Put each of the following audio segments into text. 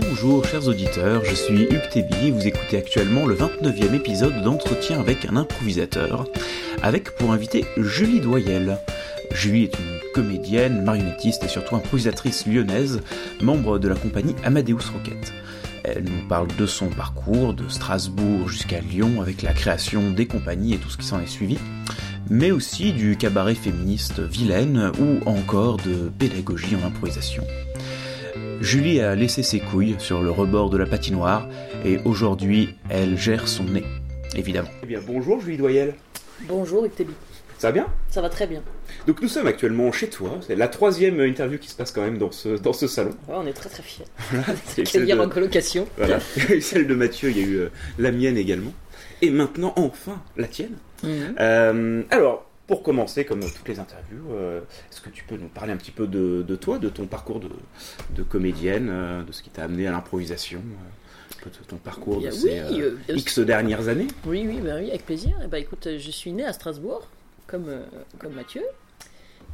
Bonjour chers auditeurs, je suis Hugues Tébi et vous écoutez actuellement le 29e épisode d'entretien avec un improvisateur, avec pour invité Julie Doyel. Julie est une comédienne, marionnettiste et surtout improvisatrice lyonnaise, membre de la compagnie Amadeus Rocket. Elle nous parle de son parcours, de Strasbourg jusqu'à Lyon avec la création des compagnies et tout ce qui s'en est suivi, mais aussi du cabaret féministe Vilaine ou encore de pédagogie en improvisation. Julie a laissé ses couilles sur le rebord de la patinoire et aujourd'hui elle gère son nez, évidemment. Eh bien bonjour Julie Doyel. Bonjour Ectébi. Ça va bien? Ça va très bien. Donc nous sommes actuellement chez toi, c'est la troisième interview qui se passe quand même dans ce, dans ce salon. Ouais, on est très très fiers. Voilà, de- en colocation. Voilà, Il y a eu celle de Mathieu, il y a eu euh, la mienne également. Et maintenant, enfin, la tienne. Mhm. Euh, alors, pour commencer, comme toutes les interviews, euh, est-ce que tu peux nous parler un petit peu de, de toi, de ton parcours de, de comédienne, euh, de ce qui t'a amené à l'improvisation, euh, ton parcours de ces euh, X dernières années? Oui, oui, bah oui, avec plaisir. Eh bah, écoute, euh, je suis née à Strasbourg, comme, euh, comme Mathieu.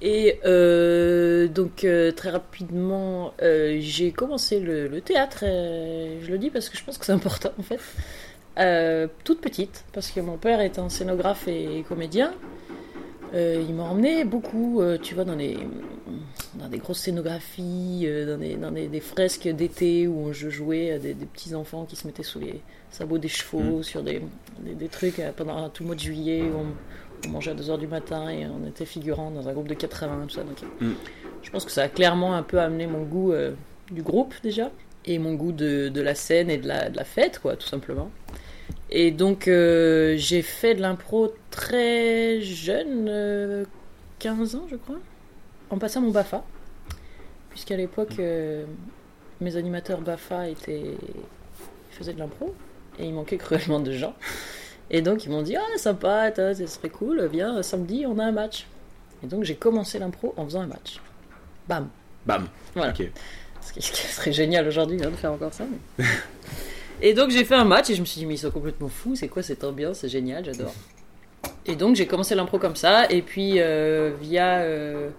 Et euh, donc, très rapidement, j'ai commencé le, le théâtre. je le dis parce que je pense que c'est important, en fait. Toute petite, parce que mon père est un scénographe et comédien. Euh, il m'a emmené beaucoup, euh, tu vois, dans des, dans des grosses scénographies, euh, dans, des, dans des, des fresques d'été où je jouais à des, des petits enfants qui se mettaient sous les sabots des chevaux, sur des, trucs euh, pendant tout le mois de juillet où on, on mangeait à 2h du matin et on était figurant dans un groupe de 80, tout ça. Donc, euh, Mm. Je pense que ça a clairement un peu amené mon goût euh, du groupe déjà et mon goût de, de la scène et de la, de la fête, quoi, tout simplement. Et donc, euh, j'ai fait de l'impro très jeune, euh, 15 ans, je crois, en passant mon BAFA. Puisqu'à l'époque, euh, mes animateurs BAFA étaient... ils faisaient de l'impro et il manquait cruellement de gens. Et donc, ils m'ont dit Ah, sympa, ce serait cool, viens, samedi, on a un match. Et donc, j'ai commencé l'impro en faisant un match. Bam Bam Voilà. Ce qui, ce qui serait génial aujourd'hui hein, de faire encore ça. mais- et donc j'ai fait un match et je me suis dit mais ils sont complètement fous, c'est quoi cette ambiance, c'est génial, j'adore. Et donc j'ai commencé l'impro comme ça et puis euh, via euh,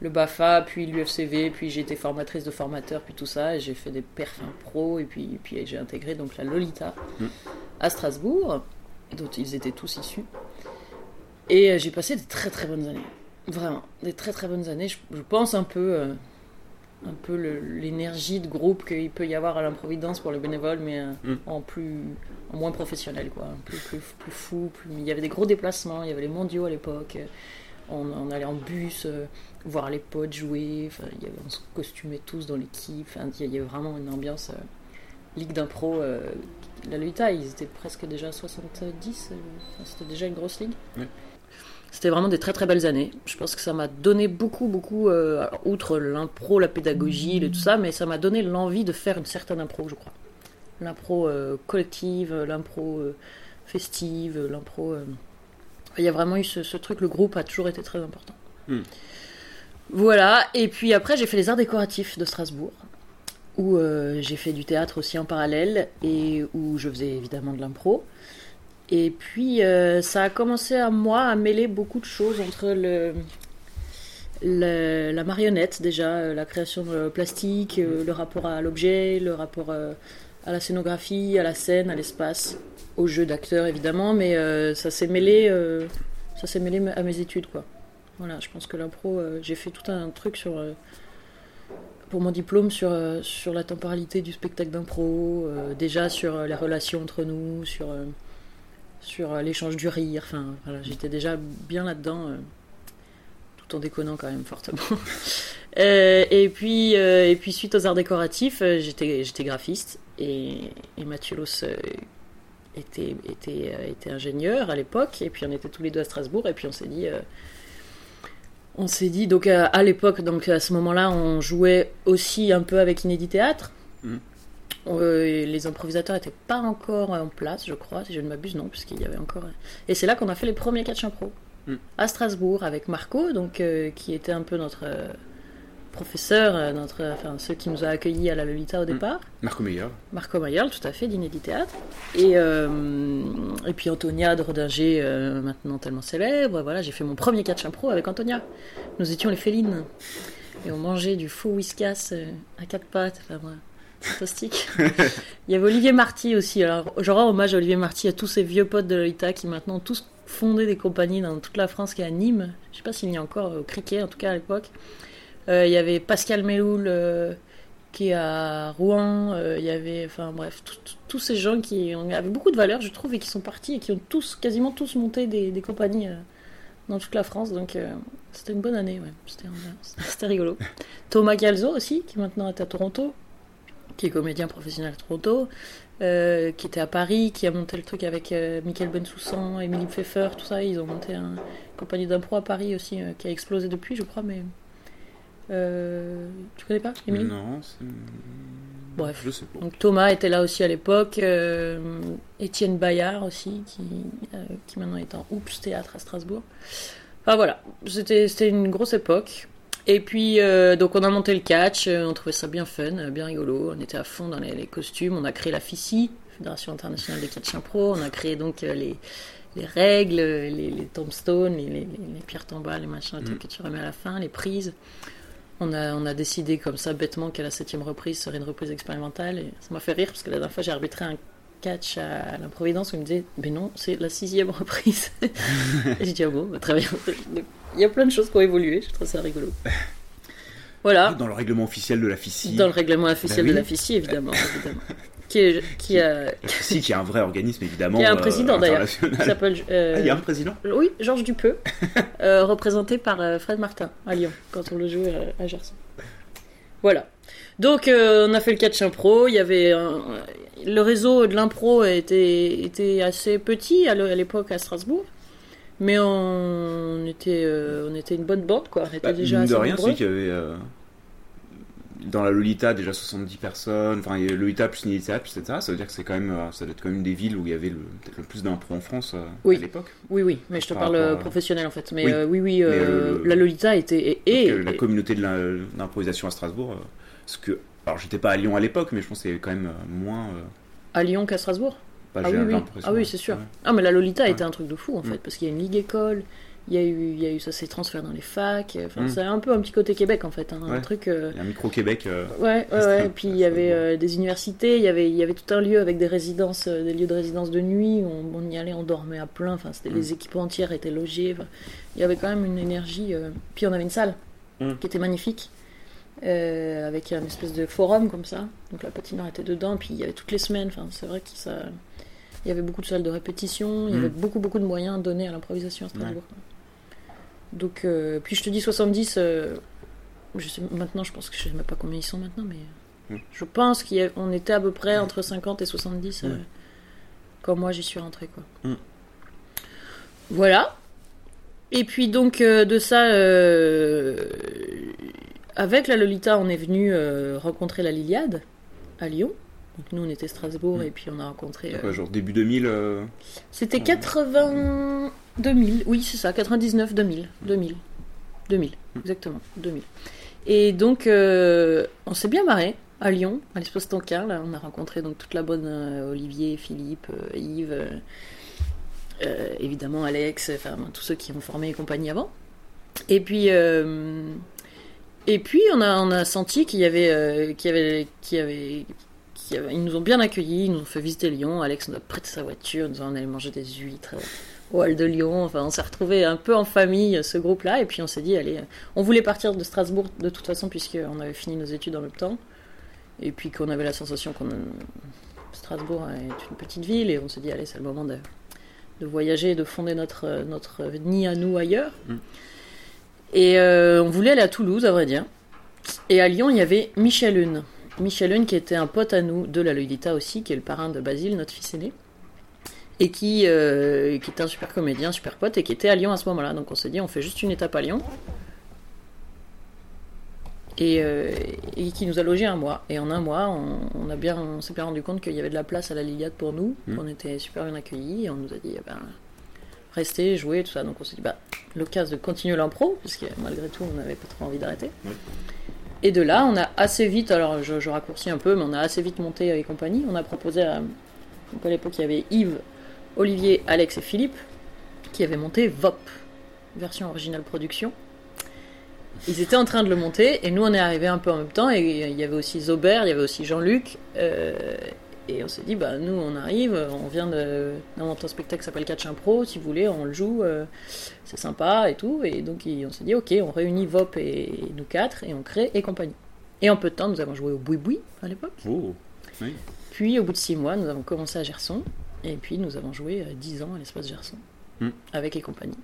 le BAFA, puis l'UFCV, puis j'ai été formatrice de formateurs, puis tout ça, et j'ai fait des perfs pro et puis, et puis j'ai intégré donc la Lolita Mm. à Strasbourg, dont ils étaient tous issus. Et euh, j'ai passé des très très bonnes années. Vraiment, des très très bonnes années. Je, je pense un peu, euh, un peu l'énergie de groupe qu'il peut y avoir à l'improvidence pour les bénévoles, mais euh, Mm. en plus, en moins professionnel, quoi. Plus, plus, plus fou. Plus... Il y avait des gros déplacements. Il y avait les mondiaux à l'époque. On, on allait en bus euh, voir les potes jouer. Il y avait, on se costumait tous dans l'équipe. Il y avait vraiment une ambiance euh, ligue d'impro. euh, la Lolita, ils étaient presque déjà 70. euh, enfin, C'était déjà une grosse ligue. C'était vraiment des très très belles années. Je pense que ça m'a donné beaucoup, beaucoup, euh, outre l'impro, la pédagogie, et tout ça, mais ça m'a donné l'envie de faire une certaine impro, je crois. L'impro euh, collective, l'impro euh, festive, l'impro. Il y a vraiment eu ce, ce truc, le groupe a toujours été très important. Hmm. Voilà, et puis après j'ai fait les arts décoratifs de Strasbourg, où j'ai fait du théâtre aussi en parallèle, et où je faisais évidemment de l'impro. Et puis, euh, ça a commencé à moi à mêler beaucoup de choses entre le, la marionnette, déjà, euh, la création de plastique, euh, le rapport à l'objet, le rapport à la scénographie, à la scène, à l'espace, au jeu d'acteur évidemment, mais ça s'est mêlé, ça s'est mêlé à mes études, quoi. Voilà, je pense que l'impro, j'ai fait tout un truc sur. pour mon diplôme sur, sur la temporalité du spectacle d'impro, déjà sur les relations entre nous, sur, sur euh, l'échange du rire. Enfin, voilà, j'étais déjà bien là-dedans, euh, tout en déconnant quand même fortement. Euh, et, puis, et puis, suite aux arts décoratifs, j'étais j'étais graphiste et, et euh, était, était, était ingénieur à l'époque. Et puis, on était tous les deux à Strasbourg. Et puis, on s'est dit. on s'est dit, donc à, l'époque, donc à ce moment-là, on jouait aussi un peu avec Inédit Théâtre. Mhm. Euh, les improvisateurs n'étaient pas encore en place, je crois, si je ne m'abuse, non, puisqu'il y avait encore. Et c'est là qu'on a fait les premiers catch impro Mhm. à Strasbourg avec Marco, donc euh, qui était un peu notre euh, professeur, euh, notre, enfin ceux qui nous a accueillis à la Lolita au départ. Marco Meyer. Marco Mayerl, tout à fait, d'Inédit Théâtre. Et, euh, et puis Antonia de Rodinger, euh, maintenant tellement célèbre. Voilà, j'ai fait mon premier catch impro avec Antonia. Nous étions les félines. Et on mangeait du faux whiskas euh, à quatre pattes. Enfin, voilà. Fantastique. Il y avait Olivier Marty aussi. Alors, je rends hommage à Olivier Marty, à tous ces vieux potes de Lolita qui maintenant ont tous fondé des compagnies dans toute la France, qui est à Nîmes. Je sais pas s'il y a encore au cricket, en tout cas à l'époque. Euh, il y avait Pascal Meloul euh, qui est à Rouen. Euh, il y avait, enfin bref, tous ces gens qui avaient beaucoup de valeur, je trouve, et qui sont partis et qui ont tous, quasiment tous monté des, compagnies euh, dans toute la France. Donc euh, c'était une bonne année, ouais. C'était rigolo. Thomas Galzo aussi, qui maintenant est à Toronto, qui est comédien professionnel à Toronto, euh, qui était à Paris, qui a monté le truc avec euh, Michael Bensoussan, Émilie Pfeffer, tout ça. Ils ont monté un- une compagnie d'impro à Paris aussi, euh, qui a explosé depuis, je crois, mais. euh, tu connais pas, Émilie? Non, c'est... Bref. Je sais pas. Donc Thomas était là aussi à l'époque, Étienne Bayard aussi, qui, qui maintenant est en Oups Théâtre à Strasbourg. Enfin voilà, c'était une grosse époque. Et puis, euh, donc on a monté le catch, euh, on trouvait ça bien fun, euh, bien rigolo, on était à fond dans les, les costumes, on a créé la FICI, Fédération Internationale des Catch Impro, on a créé donc les, les règles, les, les tombstones, les, les, les- les pierres tombales, les machins, les trucs que tu remets à la fin, les prises. On a, on a décidé comme ça bêtement que la septième reprise serait une reprise expérimentale. Et ça m'a fait rire parce que la dernière fois j'ai arbitré un catch à l'improvidence où il me disait mais non c'est la sixième reprise et j'ai dit ah bon bah, très bien il y a plein de choses qui ont évolué je trouve ça rigolo voilà Dans le règlement officiel de la FICI. dans le règlement officiel Bah oui. de la FICI évidemment, évidemment. qui, est, qui, a, La FICI qui est un vrai organisme évidemment. qui a un euh, président d'ailleurs euh, Ah, il y a un président? Oui, Georges Dupeux, euh, représenté par euh, Fred Martin à Lyon, quand on le jouait à Gerson. Voilà. Donc, on a fait le catch impro. Il y avait un- le réseau de l'impro était, était assez petit à l'époque à Strasbourg, mais on était, euh, on était une bonne bande, quoi. On était Bah, déjà mine de rien, c'est qu'il y avait euh, dans la Lolita déjà 70 personnes, enfin y Lolita plus Nidhi Théâtre, etc. Ça veut dire que c'est quand même, euh, ça doit être quand même une des villes où il y avait peut-être le plus d'impro en France euh, Oui. à l'époque. Oui, oui, mais je te Par parle à- professionnel en fait. Mais Oui. oui, oui, Mais le- la Lolita était et, la communauté de l'im- l'improvisation à Strasbourg, parce que alors j'étais pas à Lyon à l'époque, mais je pense que c'est quand même moins. à Lyon qu'à Strasbourg. Pas Ah oui, Ah oui, c'est sûr. Ouais. Ah, mais la Lolita Ouais. était un truc de fou en fait, Mm. parce qu'il y a une ligue école, il y a eu, il y a eu ça s'est transféré dans les facs, enfin, Mm. c'est un peu un petit côté Québec en fait, hein, un truc. euh, Il y a un micro Québec. euh, Ouais, ouais. Et puis il y avait euh, des universités, il y avait, il y avait tout un lieu avec des résidences, euh, des lieux de résidence de nuit. où On, on y allait, on dormait à plein. Enfin, c'était Mm. les équipes entières étaient logées. Enfin, il y avait quand même une énergie. euh, Puis on avait une salle qui était magnifique, euh, avec un espèce de forum comme ça. Donc la patinoire était dedans. Puis il y avait toutes les semaines. Enfin, c'est vrai que ça. Il y avait beaucoup de salles de répétition. Il y Mm. avait beaucoup, beaucoup de moyens donnés à l'improvisation à Strasbourg. Donc, euh, puis je te dis 70. euh, je sais, maintenant, je pense que je sais même pas combien ils sont maintenant, mais Mm. je pense qu'on était à peu près entre 50 et 70 euh, quand moi j'y suis rentré. Quoi. Mm. Voilà. Et puis donc de ça, avec la Lolita, on est venu rencontrer la Liliade à Lyon. Donc nous on était Strasbourg Mm. et puis on a rencontré. euh, genre début 2000. euh, C'était Ouais. 80... 2000, oui c'est ça, 99, 2000, 2000, 2000, Mm. exactement, 2000. Et donc euh, on s'est bien marré à Lyon, à l'espace Tonkin, là on a rencontré donc toute la bonne Olivier, Philippe, Yves, évidemment Alex, enfin tous ceux qui ont formé et compagnie avant. Et puis... et puis on a, on a senti y avait, qu'il y avait, qu'il y avait- ils nous ont bien accueillis, ils nous ont fait visiter Lyon. Alex nous a prêté sa voiture, nous on allait manger des huîtres euh, au hall de Lyon. Enfin, on s'est retrouvés un peu en famille, ce groupe-là. Et puis on s'est dit, allez, euh, on voulait partir de Strasbourg de toute façon puisqu'on avait fini nos études en même temps. Et puis qu'on avait la sensation qu'on Strasbourg est une petite ville et on s'est dit, allez, c'est le moment de, de voyager de fonder notre, notre nid à nous ailleurs. Mm. Et euh, on voulait aller à Toulouse, à vrai dire. Et à Lyon, il y avait Michel Hune. Michel Hune, qui était un pote à nous de la Lolita aussi, qui est le parrain de Basile, notre fils aîné. Et qui, euh, qui était un super comédien, super pote, et qui était à Lyon à ce moment-là. Donc on s'est dit, on fait juste une étape à Lyon. Et, euh, et qui nous a logé un mois. Et en un mois, on, on a bien, on s'est bien rendu compte qu'il y avait de la place à la Liliade pour nous, Mhm. qu'on était super bien accueillis. Et on nous a dit, eh ben, restez, jouez, tout ça. Donc on s'est dit, bah, l'occasion de continuer l'impro, parce que malgré tout, on n'avait pas trop envie d'arrêter. Ouais. Et de là, on a assez vite, alors je, raccourcis un peu, mais on a assez vite monté et compagnie. On a proposé à. Donc à l'époque, il y avait Yves, Olivier, Alex et Philippe qui avaient monté VOP, version originale production. Ils étaient en train de le monter et nous on est arrivé un peu en même temps et il y avait aussi Zobert, il y avait aussi Jean-Luc euh, et on s'est dit bah nous on arrive, on vient d'inventer un spectacle qui s'appelle Catch Pro, si vous voulez on le joue, euh, c'est sympa et tout et donc on s'est dit ok on réunit Vop et, nous quatre et on crée et compagnie. Et en peu de temps nous avons joué au Boui Boui à l'époque. Oh, oui. Puis au bout de six mois nous avons commencé à Gerson et puis nous avons joué euh, dix ans à l'espace Gerson Hmm. avec et compagnie.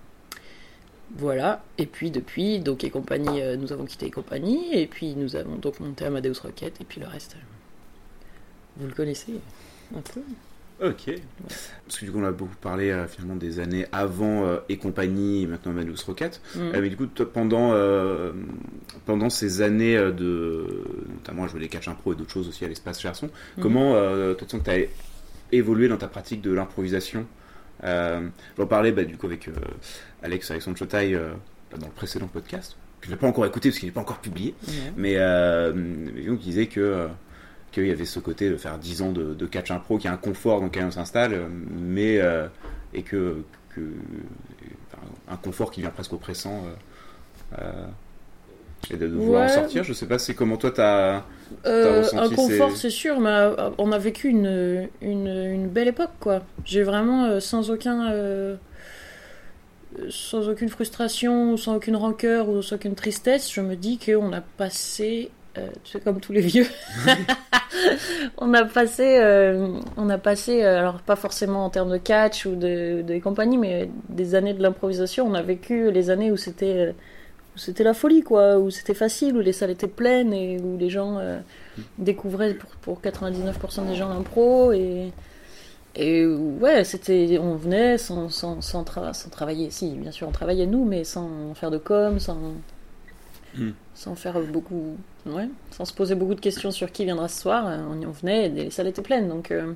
Voilà, et puis depuis, donc et compagnie, euh, nous avons quitté et compagnie, et puis nous avons donc monté Amadeus Rocket, et puis le reste, vous le connaissez un peu. Ok. Parce que du coup, on a beaucoup parlé euh, finalement des années avant euh, et compagnie, et maintenant Amadeus Rocket. Mm. Euh, mais du coup, toi, pendant, pendant ces années de. notamment à jouer les catch impro et d'autres choses aussi à l'espace Gerson, Mhm. comment toi, tu sens que tu as évolué dans ta pratique de l'improvisation? J'en parlais bah, du coup avec Alex Alexandre Chotaille euh, dans le précédent podcast, que je n'ai pas encore écouté parce qu'il n'est pas encore publié. Mais mais donc, il disait que qu'il y avait ce côté de faire 10 ans de, de catch impro, qui a un confort dans lequel on s'installe, mais euh, et que, un confort qui vient presque oppressant. Euh, euh, et de devoir en sortir, je sais pas, c'est comment toi t'as. Ressenti un confort, ces- c'est sûr, mais on a vécu une, une, une belle époque, quoi. J'ai vraiment, sans aucun. sans aucune frustration, sans aucune rancœur, ou sans aucune tristesse, je me dis qu'on a passé. Euh, tu sais, comme tous les vieux. on a passé. euh, on a passé, euh, alors pas forcément en termes de catch ou de, compagnie, mais des années de l'improvisation. On a vécu les années où c'était. c'était la folie, quoi, où c'était facile, où les salles étaient pleines et où les gens découvraient pour, pour 99% des gens l'impro et ouais c'était on venait sans sans, sans, sans travailler si bien sûr on travaillait nous mais sans faire de com sans Hmm. sans faire beaucoup sans se poser beaucoup de questions sur qui viendra ce soir euh, on, y- on venait et les salles étaient pleines donc euh,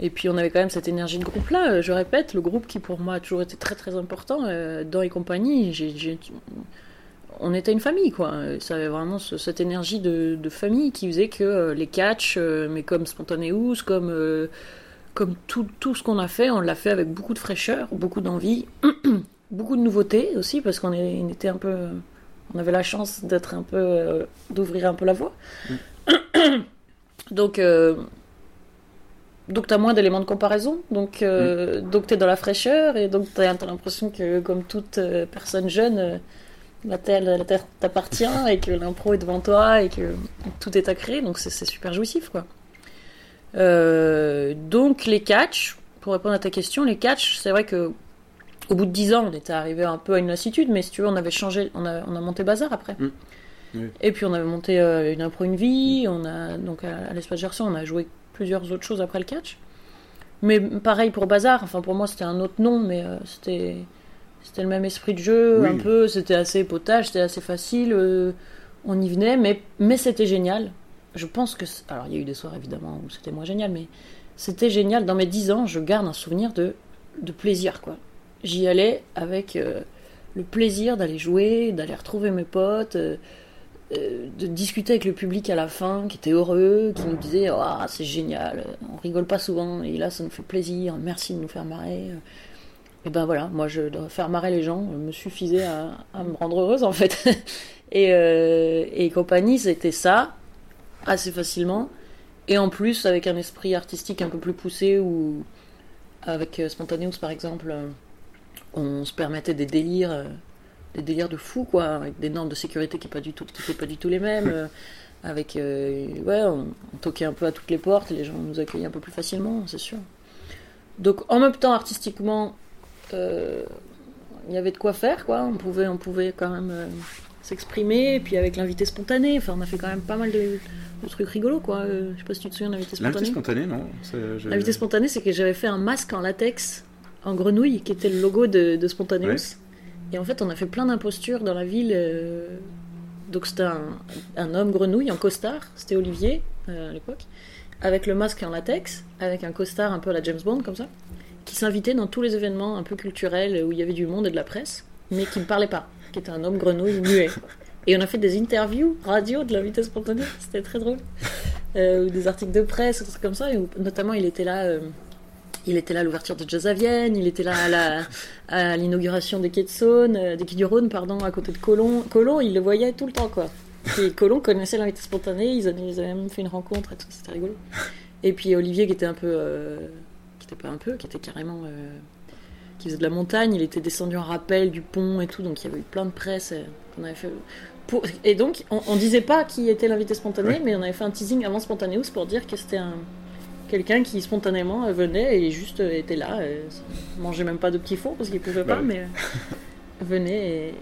et puis on avait quand même cette énergie de groupe là je répète le groupe qui pour moi a toujours été très très important euh, dans et compagnie on était une famille, quoi. Ça avait vraiment ce- cette énergie de, famille qui faisait que euh, les catchs, euh, mais comme Spontaneous, comme, euh, comme tout, tout ce qu'on a fait, on l'a fait avec beaucoup de fraîcheur, beaucoup d'envie, beaucoup de nouveautés aussi, parce qu'on était un peu. On avait la chance d'être un peu. euh, d'ouvrir un peu la voie. donc. euh, donc t'as moins d'éléments de comparaison, donc euh, donc t'es dans la fraîcheur et donc t'as t'as l'impression que comme toute personne jeune, la terre, la terre t'appartient et que l'impro est devant toi et que tout est à créer, donc c'est super jouissif quoi. Donc les catchs, pour répondre à ta question, les catchs, c'est vrai que au bout de 10 ans, on était arrivé un peu à une lassitude, mais si tu veux, on avait changé, on a, on a monté Bazar après. Mm. Oui. Et puis on avait monté euh, une impro une vie, on a donc à, à l'espace Gerson, on a joué plusieurs autres choses après le catch. Mais pareil pour Bazar, enfin pour moi c'était un autre nom, mais euh, c'était c'était le même esprit de jeu, Oui. un peu, c'était assez potage, c'était assez facile, euh, on y venait, mais, mais c'était génial. Je pense que. Alors il y a eu des soirs évidemment où c'était moins génial, mais c'était génial. Dans mes 10 ans, je garde un souvenir de, de plaisir, quoi. J'y allais avec euh, le plaisir d'aller jouer, d'aller retrouver mes potes, euh, euh, de discuter avec le public à la fin, qui était heureux, qui nous disait Ah, c'est génial, on rigole pas souvent, et là ça nous fait plaisir, merci de nous faire marrer. Et ben voilà, moi je de faire marrer les gens me suffisait à, à me rendre heureuse en fait. et, et compagnie, c'était ça, assez facilement. Et en plus, avec un esprit artistique un peu plus poussé, ou avec Spontaneous par exemple, on se permettait des délires, euh, des délires de fou, quoi, avec des normes de sécurité qui n'étaient pas, du tout- qui étaient pas du tout les mêmes. euh, avec, euh, ouais, on, on toquait un peu à toutes les portes, les gens nous accueillaient un peu plus facilement, c'est sûr. Donc en même temps, artistiquement, il y avait de quoi faire, quoi. On pouvait, on pouvait quand même s'exprimer. Et puis avec l'invité spontané, enfin, on a fait quand même pas mal de, de trucs rigolos, quoi. Je sais pas si tu te souviens de l'invité L'invité spontané. spontané, non L'invité spontané, c'est que j'avais fait un masque en latex, en grenouille, qui était le logo de, de Spontaneous. Ouais. Et en fait, on a fait plein d'impostures dans la ville. euh, Donc c'était un, un homme grenouille en costard, c'était Olivier euh, à l'époque, avec le masque en latex, avec un costard un peu à la James Bond comme ça, qui s'invitait dans tous les événements un peu culturels où il y avait du monde et de la presse, mais qui ne parlait pas, qui était un homme grenouille muet. Et on a fait des interviews radio de l'invité spontané, c'était très drôle. Euh, ou des articles de presse, des trucs comme ça, et où, notamment il était là, euh, Il était là à l'ouverture de Jazz à Vienne, il était là à la- à l'inauguration des Quais de Saône, euh, des Quais du Rhône, pardon, à côté de Colomb. Colomb, il le voyait tout le temps, quoi. Et Colomb connaissait l'invité spontané, ils avaient, ils avaient même fait une rencontre et tout, c'était rigolo. Et puis Olivier, qui était un peu. euh, qui était pas un peu, qui était carrément. euh, qui faisait de la montagne, il était descendu en rappel du pont et tout, donc il y avait eu plein de presse. qu'on avait fait. Pour- Et donc, on, on disait pas qui était l'invité spontané, Ouais. mais on avait fait un teasing avant Spontaneous pour dire que c'était un quelqu'un qui spontanément venait et juste euh, était là, euh, mangeait même pas de petits fours parce qu'il pouvait Bah pas, oui. mais euh, venait et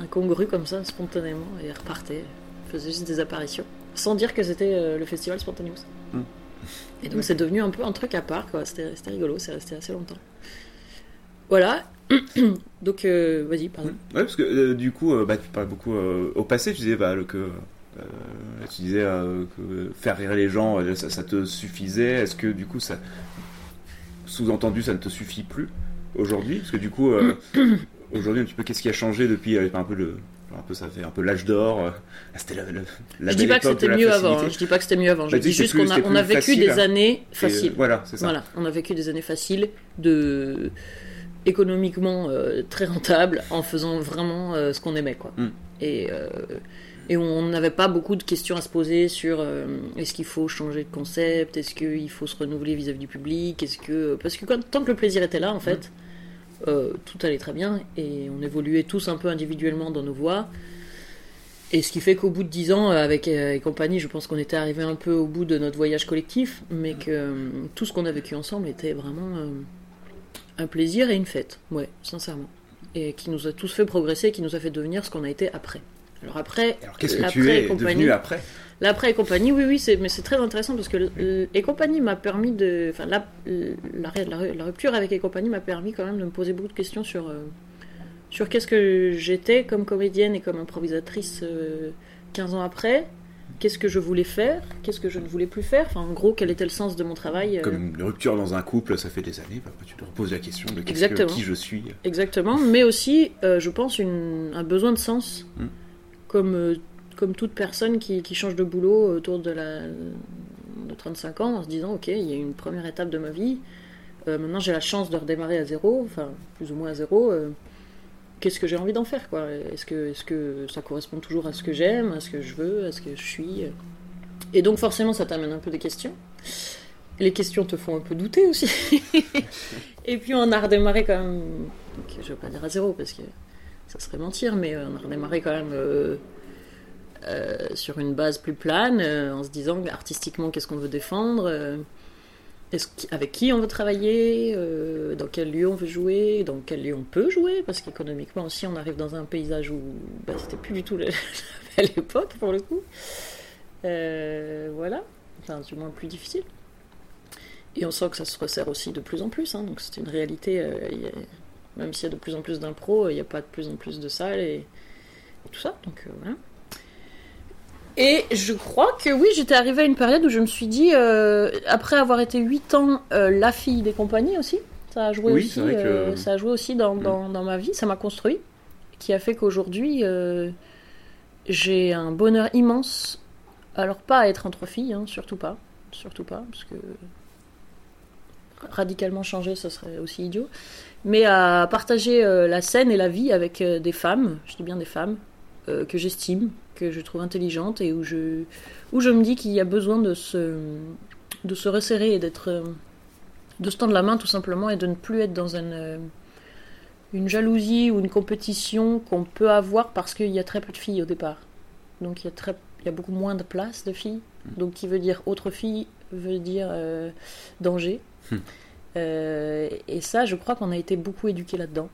incongru comme ça, spontanément, et repartait, faisait juste des apparitions, sans dire que c'était le festival Spontaneous. Mm. Et donc c'est devenu un peu un truc à part, quoi. C'était rigolo, c'est resté assez longtemps. Voilà. donc, euh, vas-y, pardon. Ouais, parce que euh, du coup, euh, bah, tu parles beaucoup au passé, tu disais bah, le- que. Euh, tu disais euh, que faire rire les gens, euh, ça, ça te suffisait. Est-ce que du coup, ça. Sous-entendu, ça ne te suffit plus aujourd'hui? Parce que du coup, euh, aujourd'hui, un petit peu, qu'est-ce qui a changé depuis? Un peu le. Un peu, ça fait un peu l'âge d'or. C'était la, la, la je dis pas que c'était mieux avant. facilité. hein. Je dis pas que c'était mieux avant. Je Bah, dis juste qu'on a, on a vécu des hein. années Et, faciles. voilà, c'est ça. Voilà, on a vécu des années faciles de économiquement euh, très rentable en faisant vraiment euh, ce qu'on aimait quoi. Mm. Et euh, et on n'avait pas beaucoup de questions à se poser sur euh, est-ce qu'il faut changer de concept, est-ce qu'il faut se renouveler vis-à-vis du public, est-ce que parce que quand, tant que le plaisir était là en fait, euh, tout allait très bien et on évoluait tous un peu individuellement dans nos voies. Et ce qui fait qu'au bout de 10 ans, euh, avec et compagnie, je pense qu'on était arrivé un peu au bout de notre voyage collectif, mais que euh, tout ce qu'on a vécu ensemble était vraiment un plaisir et une fête, ouais, sincèrement. Et qui nous a tous fait progresser, qui nous a fait devenir ce qu'on a été après. Alors après, Alors qu'est-ce que l'après tu es et compagnie- devenu après L'après et compagnie, oui, oui, c'est, mais c'est très intéressant parce que et compagnie m'a permis de. Enfin, la, la, la- la rupture avec et compagnie m'a permis quand même de me poser beaucoup de questions sur, euh, sur qu'est-ce que j'étais comme comédienne et comme improvisatrice euh, 15 ans après. Qu'est-ce que je voulais faire? Qu'est-ce que je ne voulais plus faire? Enfin, en gros, quel était le sens de mon travail euh, Comme une rupture dans un couple, ça fait des années, bah, tu te reposes la question de que, qui je suis. Exactement, mais aussi, euh, je pense, une- un besoin de sens, Mm. Comme, euh, comme toute personne qui, change de boulot autour de, la, de 35 ans, en se disant, ok, il y a une première étape de ma vie, euh, maintenant j'ai la chance de redémarrer à zéro, enfin, plus ou moins à zéro, euh, qu'est-ce que j'ai envie d'en faire, Est-ce que, ça correspond toujours à ce que j'aime, à ce que je veux, à ce que je suis? Et donc forcément, ça t'amène un peu des questions. Les questions te font un peu douter aussi. Et puis on a redémarré quand même, je vais pas dire à zéro parce que ça serait mentir, mais euh, on a redémarré quand même euh, euh, sur une base plus plane, en se disant artistiquement qu'est-ce qu'on veut défendre, avec qui on veut travailler, dans quel lieu on veut jouer, dans quel lieu on peut jouer, parce qu'économiquement aussi on arrive dans un paysage où bah, c'était plus du tout la, la belle époque pour le coup. Voilà, enfin du moins plus difficile. Et on sent que ça se resserre aussi de plus en plus, hein, donc c'est une réalité. Même s'il y a de plus en plus d'impro, il n'y a pas de plus en plus de salles et, et tout ça. Donc euh, voilà. Et je crois que oui, j'étais arrivée à une période où je me suis dit, euh, après avoir été 8 ans euh, la fille des compagnies aussi, ça a joué Oui, aussi, que- euh, ça a joué aussi dans, Mm. dans, dans ma vie, ça m'a construit, qui a fait qu'aujourd'hui j'ai un bonheur immense. Alors pas à être entre filles, hein, surtout pas, surtout pas, parce que radicalement changer, ce serait aussi idiot. Mais à partager euh, la scène et la vie avec euh, des femmes, je dis bien des femmes, euh, que j'estime, que je trouve intelligentes et où je, où je me dis qu'il y a besoin de se, de se resserrer et d'être, de se tendre la main tout simplement et de ne plus être dans une, une jalousie ou une compétition qu'on peut avoir parce qu'il y a très peu de filles au départ. Donc il y a, très, il y a beaucoup moins de place de filles. Donc qui veut dire autre fille veut dire danger. Hmm. Euh, et ça, je crois qu'on a été beaucoup éduqués là-dedans.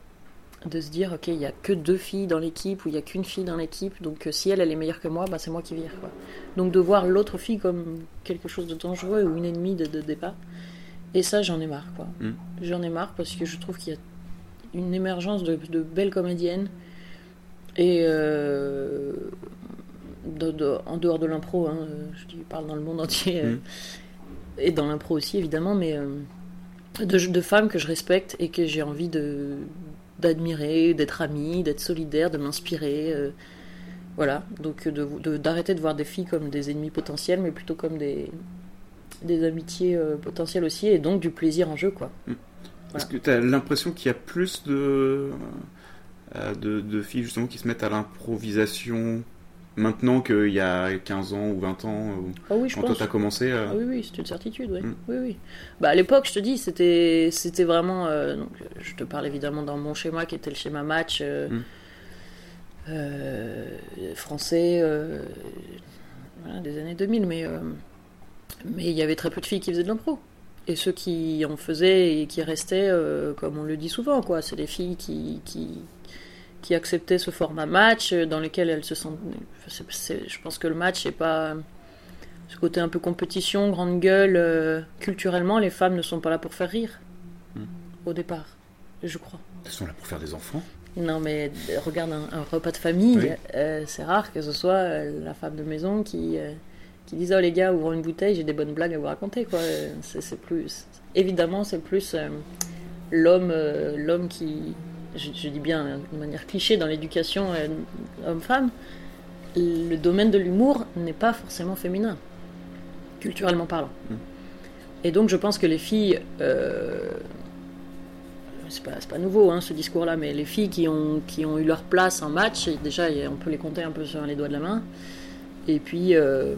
De se dire, ok, il n'y a que deux filles dans l'équipe ou il n'y a qu'une fille dans l'équipe, donc euh, si elle, elle est meilleure que moi, bah, c'est moi qui vire. Quoi. Donc de voir l'autre fille comme quelque chose de dangereux ou une ennemie de, de départ. Et ça, j'en ai marre. quoi. Hmm. J'en ai marre parce que je trouve qu'il y a une émergence de, de belles comédiennes. Et euh, de- de- en dehors de l'impro, hein, je dis- parle dans le monde entier, euh, Mm. et dans l'impro aussi évidemment, mais euh, de, de femmes que je respecte et que j'ai envie de d'admirer, d'être amie, d'être solidaire, de m'inspirer. euh, voilà, donc de- de- d'arrêter de, voir des filles comme des ennemis potentiels, mais plutôt comme des, des amitiés euh, potentielles aussi, et donc du plaisir en jeu, quoi. Est-ce que tu as l'impression qu'il y a plus de, euh, de, de filles justement qui se mettent à l'improvisation maintenant qu'il y a 15 ans ou 20 ans ou Ah oui, je quand pense. toi t'as commencé euh, Ah oui, oui, c'est une certitude, oui. Mm. oui, oui. Bah, à l'époque, je te dis, c'était, c'était vraiment. euh, donc, euh, je te parle évidemment dans mon schéma qui était le schéma match euh, Mm. euh, français euh, voilà, des années 2000, mais euh, mais il y avait très peu de filles qui faisaient de l'impro. Et ceux qui en faisaient et qui restaient, euh, comme on le dit souvent, quoi, c'est des filles qui, qui, qui acceptaient ce format match euh, dans lequel elles se sentent. je pense que le match, c'est pas ce côté un peu compétition, grande gueule. euh, culturellement, les femmes ne sont pas là pour faire rire Mm. au départ, je crois. Elles sont là pour faire des enfants. Non, mais euh, regarde un, un repas de famille, Oui. euh, c'est rare que ce soit euh, la femme de maison qui, euh, qui dise Oh les gars, ouvrons une bouteille, j'ai des bonnes blagues à vous raconter. Quoi. Euh, C'est, plus, évidemment, c'est plus euh, l'homme, euh, l'homme qui, je, je dis bien de manière cliché dans l'éducation euh, homme-femme, le domaine de l'humour n'est pas forcément féminin, culturellement parlant. Mm. Et donc je pense que les filles. euh, c'est pas, pas nouveau hein, ce discours-là, mais les filles qui ont, qui ont eu leur place en match, déjà on peut les compter un peu sur les doigts de la main. Et puis euh,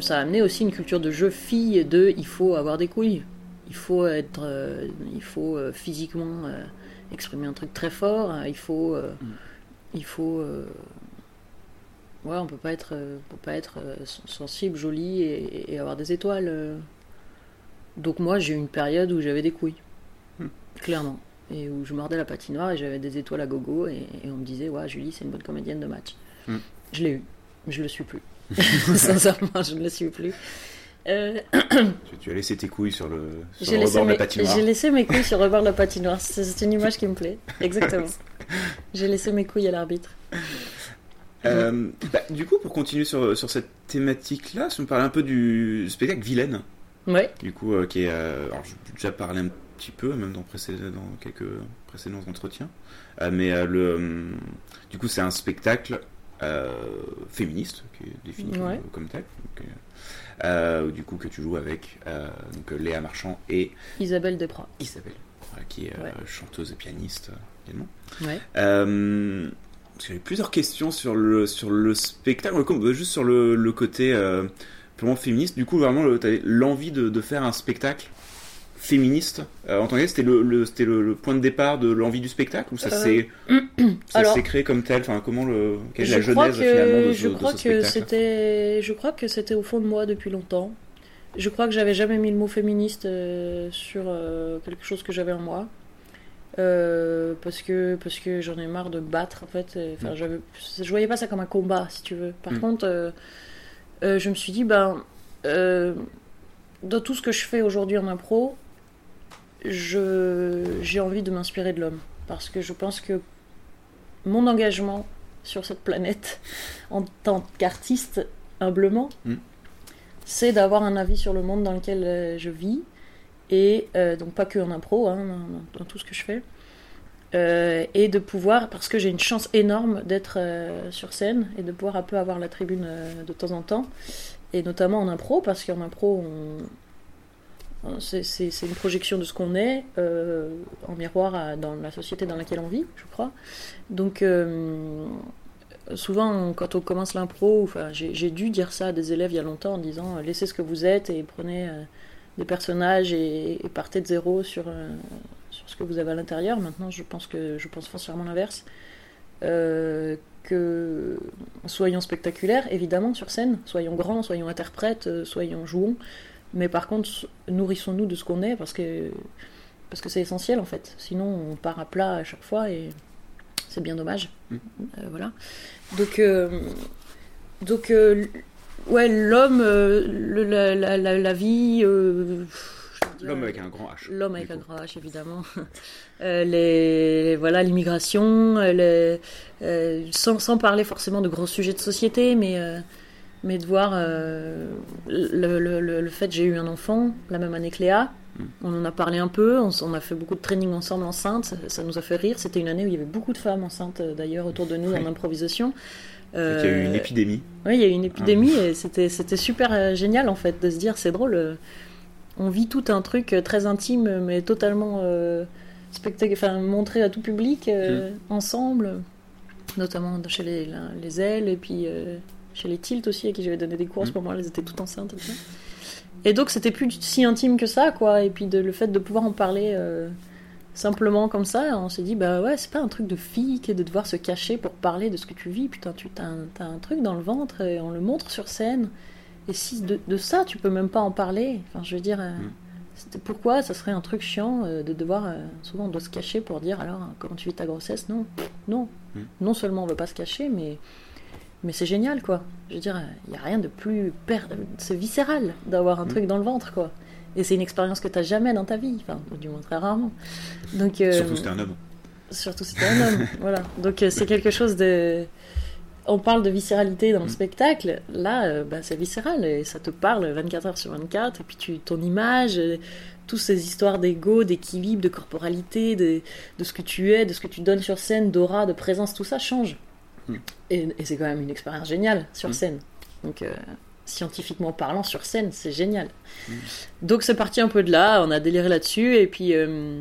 ça a amené aussi une culture de jeu fille de il faut avoir des couilles, il faut être, euh, il faut physiquement exprimer un truc très fort, euh, il faut, euh, Mm. il faut, euh, ouais, on peut pas être, euh, on peut pas être euh, sensible, jolie et, et avoir des étoiles. euh. Donc moi j'ai eu une période où j'avais des couilles, Hmm. clairement, et où je mordais la patinoire et j'avais des étoiles à gogo et, et on me disait ouais Julie c'est une bonne comédienne de match. Hmm. Je l'ai eu, je le suis plus. Sincèrement je ne le suis plus. Euh, Tu, tu as laissé tes couilles sur le, sur le rebord de la patinoire. j'ai laissé mes couilles sur le rebord de la patinoire. C'est une image qui me plaît. Exactement. j'ai laissé mes couilles à l'arbitre. Euh, bah, du coup, pour continuer sur, sur cette thématique-là, si on parlait un peu du spectacle Vilaine, Ouais. du coup, euh, qui est. euh, alors, j'ai déjà parlé un petit peu, même dans, dans quelques précédents entretiens, Euh, mais le, du coup, c'est un spectacle féministe, qui est défini comme- Ouais. comme, tel. donc, euh, euh, du coup, que tu joues avec euh, donc, euh, Léa Marchand et Isabelle Desprats. Isabelle, voilà, qui est euh, chanteuse et pianiste euh, également. Ouais. Euh, avait plusieurs questions sur le, sur le spectacle, euh, euh, juste sur le, le côté euh, purement féministe. Du coup, vraiment, tu avais l'envie de, de faire un spectacle féministe euh, en tant que c'était le, le- c'était le, le point de départ de l'envie du spectacle ou ça Euh, s'est ça alors- s'est créé comme tel enfin comment le quelle est la je crois genèse finalement que, ce, je de crois ce que c'était, je crois que c'était au fond de moi depuis longtemps. Je crois que j'avais jamais mis le mot féministe euh, sur euh, quelque chose que j'avais en moi. Parce que parce que j'en ai marre de battre en fait enfin Mm. j'avais je voyais pas ça comme un combat si tu veux par Mm. contre je me suis dit ben dans tout ce que je fais aujourd'hui en impro j'ai envie de m'inspirer de l'homme. Parce que je pense que mon engagement sur cette planète en tant qu'artiste humblement Mm. c'est d'avoir un avis sur le monde dans lequel euh, je vis. Et euh, donc pas que en impro hein, dans, dans tout ce que je fais. Euh, et de pouvoir parce que j'ai une chance énorme d'être euh, sur scène et de pouvoir un peu avoir la tribune de temps en temps. Et notamment en impro parce qu'en impro on, c'est- c'est une projection de ce qu'on est euh, en miroir dans la société dans laquelle on vit, je crois. Donc, euh, souvent, quand on commence l'impro, j'ai dû dire ça à des élèves il y a longtemps en disant euh, laissez ce que vous êtes et prenez euh, des personnages et, et partez de zéro sur, euh, sur ce que vous avez à l'intérieur. Maintenant, je pense que je pense foncièrement l'inverse. Euh, que soyons spectaculaires, évidemment, sur scène, soyons grands, soyons interprètes, euh, soyons jouons, mais par contre, nourrissons-nous de ce qu'on est parce que parce que c'est essentiel en fait. Sinon, on part à plat à chaque fois et c'est bien dommage. Mm. Euh, voilà. Donc, euh, donc euh, ouais, l'homme, la, la, la, la vie. l'homme avec un grand H L'homme avec un grand H, évidemment. Euh, les, voilà, l'immigration, les, euh, sans, sans parler forcément de gros sujets de société, mais, euh, mais de voir euh, le, le- le- le fait j'ai eu un enfant la même année que Léa. Mm. On en a parlé un peu, on, a fait beaucoup de training ensemble enceinte, ça, ça nous a fait rire. C'était une année où il y avait beaucoup de femmes enceintes euh, d'ailleurs autour de nous en improvisation. Il y a eu une Euh, épidémie. oui, il y a eu une épidémie et c'était, c'était super euh, génial en fait de se dire c'est drôle. on vit tout un truc très intime mais totalement enfin, montré à tout public euh, ensemble, notamment chez les, les ailes et puis chez les tilts aussi à qui j'avais donné des cours à ce Mm. moment-là, elles étaient toutes enceintes et tout. Et donc c'était plus si intime que ça quoi et puis de, le fait de pouvoir en parler. euh, Simplement comme ça, on s'est dit, bah ouais, c'est pas un truc de fille que de devoir se cacher pour parler de ce que tu vis. Putain, tu as un, t'as un truc dans le ventre et on le montre sur scène. Et si de, de ça, tu peux même pas en parler, enfin, je veux dire, euh, Mm. pourquoi ça serait un truc chiant euh, de devoir. souvent, on doit se cacher pour dire, alors, euh, comment tu vis ta grossesse? Non, non. Mm. Non seulement on veut pas se cacher, mais, mais c'est génial, quoi. Je veux dire, il y a rien de plus. per- C'est viscéral d'avoir un Mm. truc dans le ventre, quoi. Et c'est une expérience que tu jamais dans ta vie, enfin, du moins très rarement. Donc, euh, Surtout si t'es un homme. Surtout si t'es un homme, voilà. Donc euh, c'est quelque chose de... On parle de viscéralité dans le Mm. spectacle, là euh, bah, c'est viscéral et ça te parle 24 heures sur 24 et puis tu, ton image, euh, toutes ces histoires d'ego, d'équilibre, de corporalité, de, de ce que tu es, de ce que tu donnes sur scène, d'aura, de présence, tout ça change. Mm. Et, et c'est quand même une expérience géniale sur Mm. scène. Donc euh, scientifiquement parlant, sur scène, c'est génial. Mm. Donc c'est parti un peu de là, on a déliré là-dessus et puis... euh,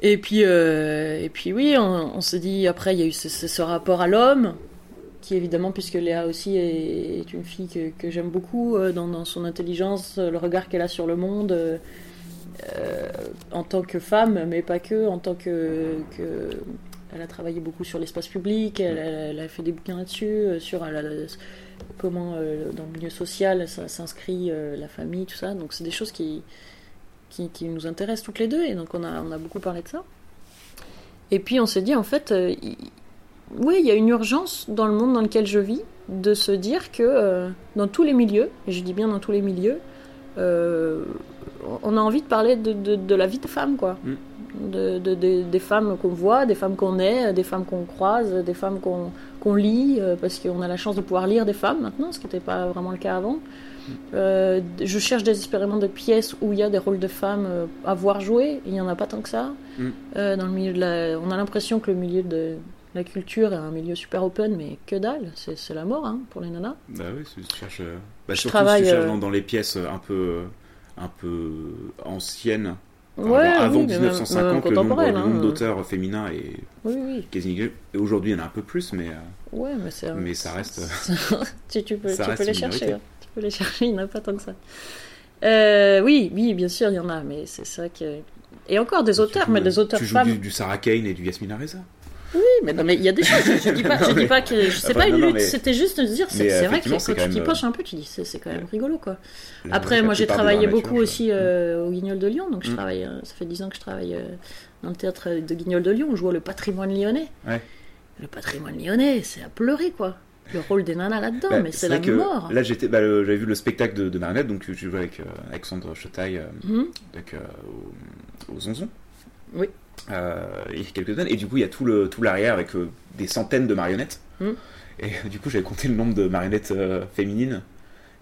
et puis, euh, et puis oui, on, on s'est dit, après, il y a eu ce, ce- ce rapport à l'homme, qui évidemment, puisque Léa aussi est, est une fille que, que j'aime beaucoup, dans, dans son intelligence, le regard qu'elle a sur le monde, en tant que femme, mais pas que, en tant que... que elle a travaillé beaucoup sur l'espace public, elle, a fait des bouquins là-dessus, euh, sur euh, la- la- comment, euh, dans le milieu social, ça s'inscrit, euh, la famille, tout ça. Donc c'est des choses qui, qui, qui nous intéressent toutes les deux, et donc on a, on a beaucoup parlé de ça. Et puis on s'est dit, en fait, euh, oui, il y a une urgence dans le monde dans lequel je vis de se dire que dans tous les milieux, et je dis bien dans tous les milieux, on a envie de parler de, de, de la vie de femme, quoi. Mm. De, de- de- des femmes qu'on voit, des femmes qu'on est, des femmes qu'on croise, des femmes qu'on qu'on lit, euh, parce qu'on a la chance de pouvoir lire des femmes maintenant, ce qui n'était pas vraiment le cas avant. Euh, je cherche désespérément des pièces où il y a des rôles de femmes euh, à voir jouer. Il n'y en a pas tant que ça. Mm. Euh, dans le milieu de la... On a l'impression que le milieu de la culture est un milieu super open, mais que dalle. C'est la mort hein, pour les nanas. Bah oui, si tu cherches. Bah, Je surtout travaille, si tu cherches dans, dans les pièces un peu, un peu anciennes. Enfin, Ouais, avant, avant oui, mais même- 1950, même le nombre, le nombre hein. d'auteurs féminins est Oui, oui. Et Aujourd'hui, il y en a un peu plus, mais, euh, Ouais, mais c'est. mais ça reste. tu, tu peux, Ça tu reste peux les chercher. hein. Tu peux les chercher, il n'y en a pas tant que ça. Euh, oui, oui, bien sûr, il y en a, mais c'est ça que. Et encore des auteurs, mais des auteurs Tu joues du, du Sarah Kane et du Yasmina Reza. Oui, mais non, mais il y a des choses. Je dis pas, je dis pas que c'est Enfin, pas une non, lutte. mais- C'était juste de se dire, c'est vrai que quand c'est tu quand t'y penches un peu, tu dis, c'est quand même rigolo, quoi. Après, moi, j'ai travaillé beaucoup aussi euh, au Guignol de Lyon, donc je Mm. travaille. euh, ça fait 10 ans que je travaille euh, dans le théâtre de Guignol de Lyon. Je vois le patrimoine lyonnais. Ouais. Le patrimoine lyonnais, c'est à pleurer, quoi. Le rôle des nanas là-dedans, Bah, mais c'est la mort. Là, j'étais, bah, j'avais vu le spectacle de, de Marionnette, donc j'ai joué avec euh, Alexandre Chetaille euh, Mhm. euh, au, au Zonzon. Oui. Euh, il y a quelques années. Et du coup, il y a tout, le, tout l'arrière avec euh, des centaines de marionnettes. Mhm. Et euh, du coup, j'avais compté le nombre de marionnettes féminines.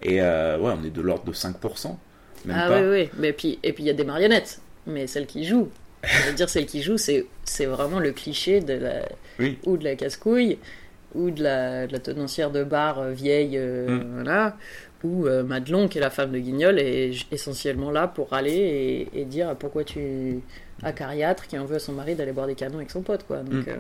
Et ouais, on est de l'ordre de 5%. Même Ah pas. oui, oui. Mais puis, et puis il y a des marionnettes. Mais celles qui jouent, je veux dire, celles qui jouent, c'est, c'est vraiment le cliché de la, Oui. ou de la casse-couille, ou de la, de la tenancière de bar vieille, euh, Mm. voilà. Ou euh, Madelon, qui est la femme de Guignol, est essentiellement là pour aller et, et dire pourquoi tu acariâtre qui en veut à son mari d'aller boire des canons avec son pote, quoi. Donc, Mm. euh,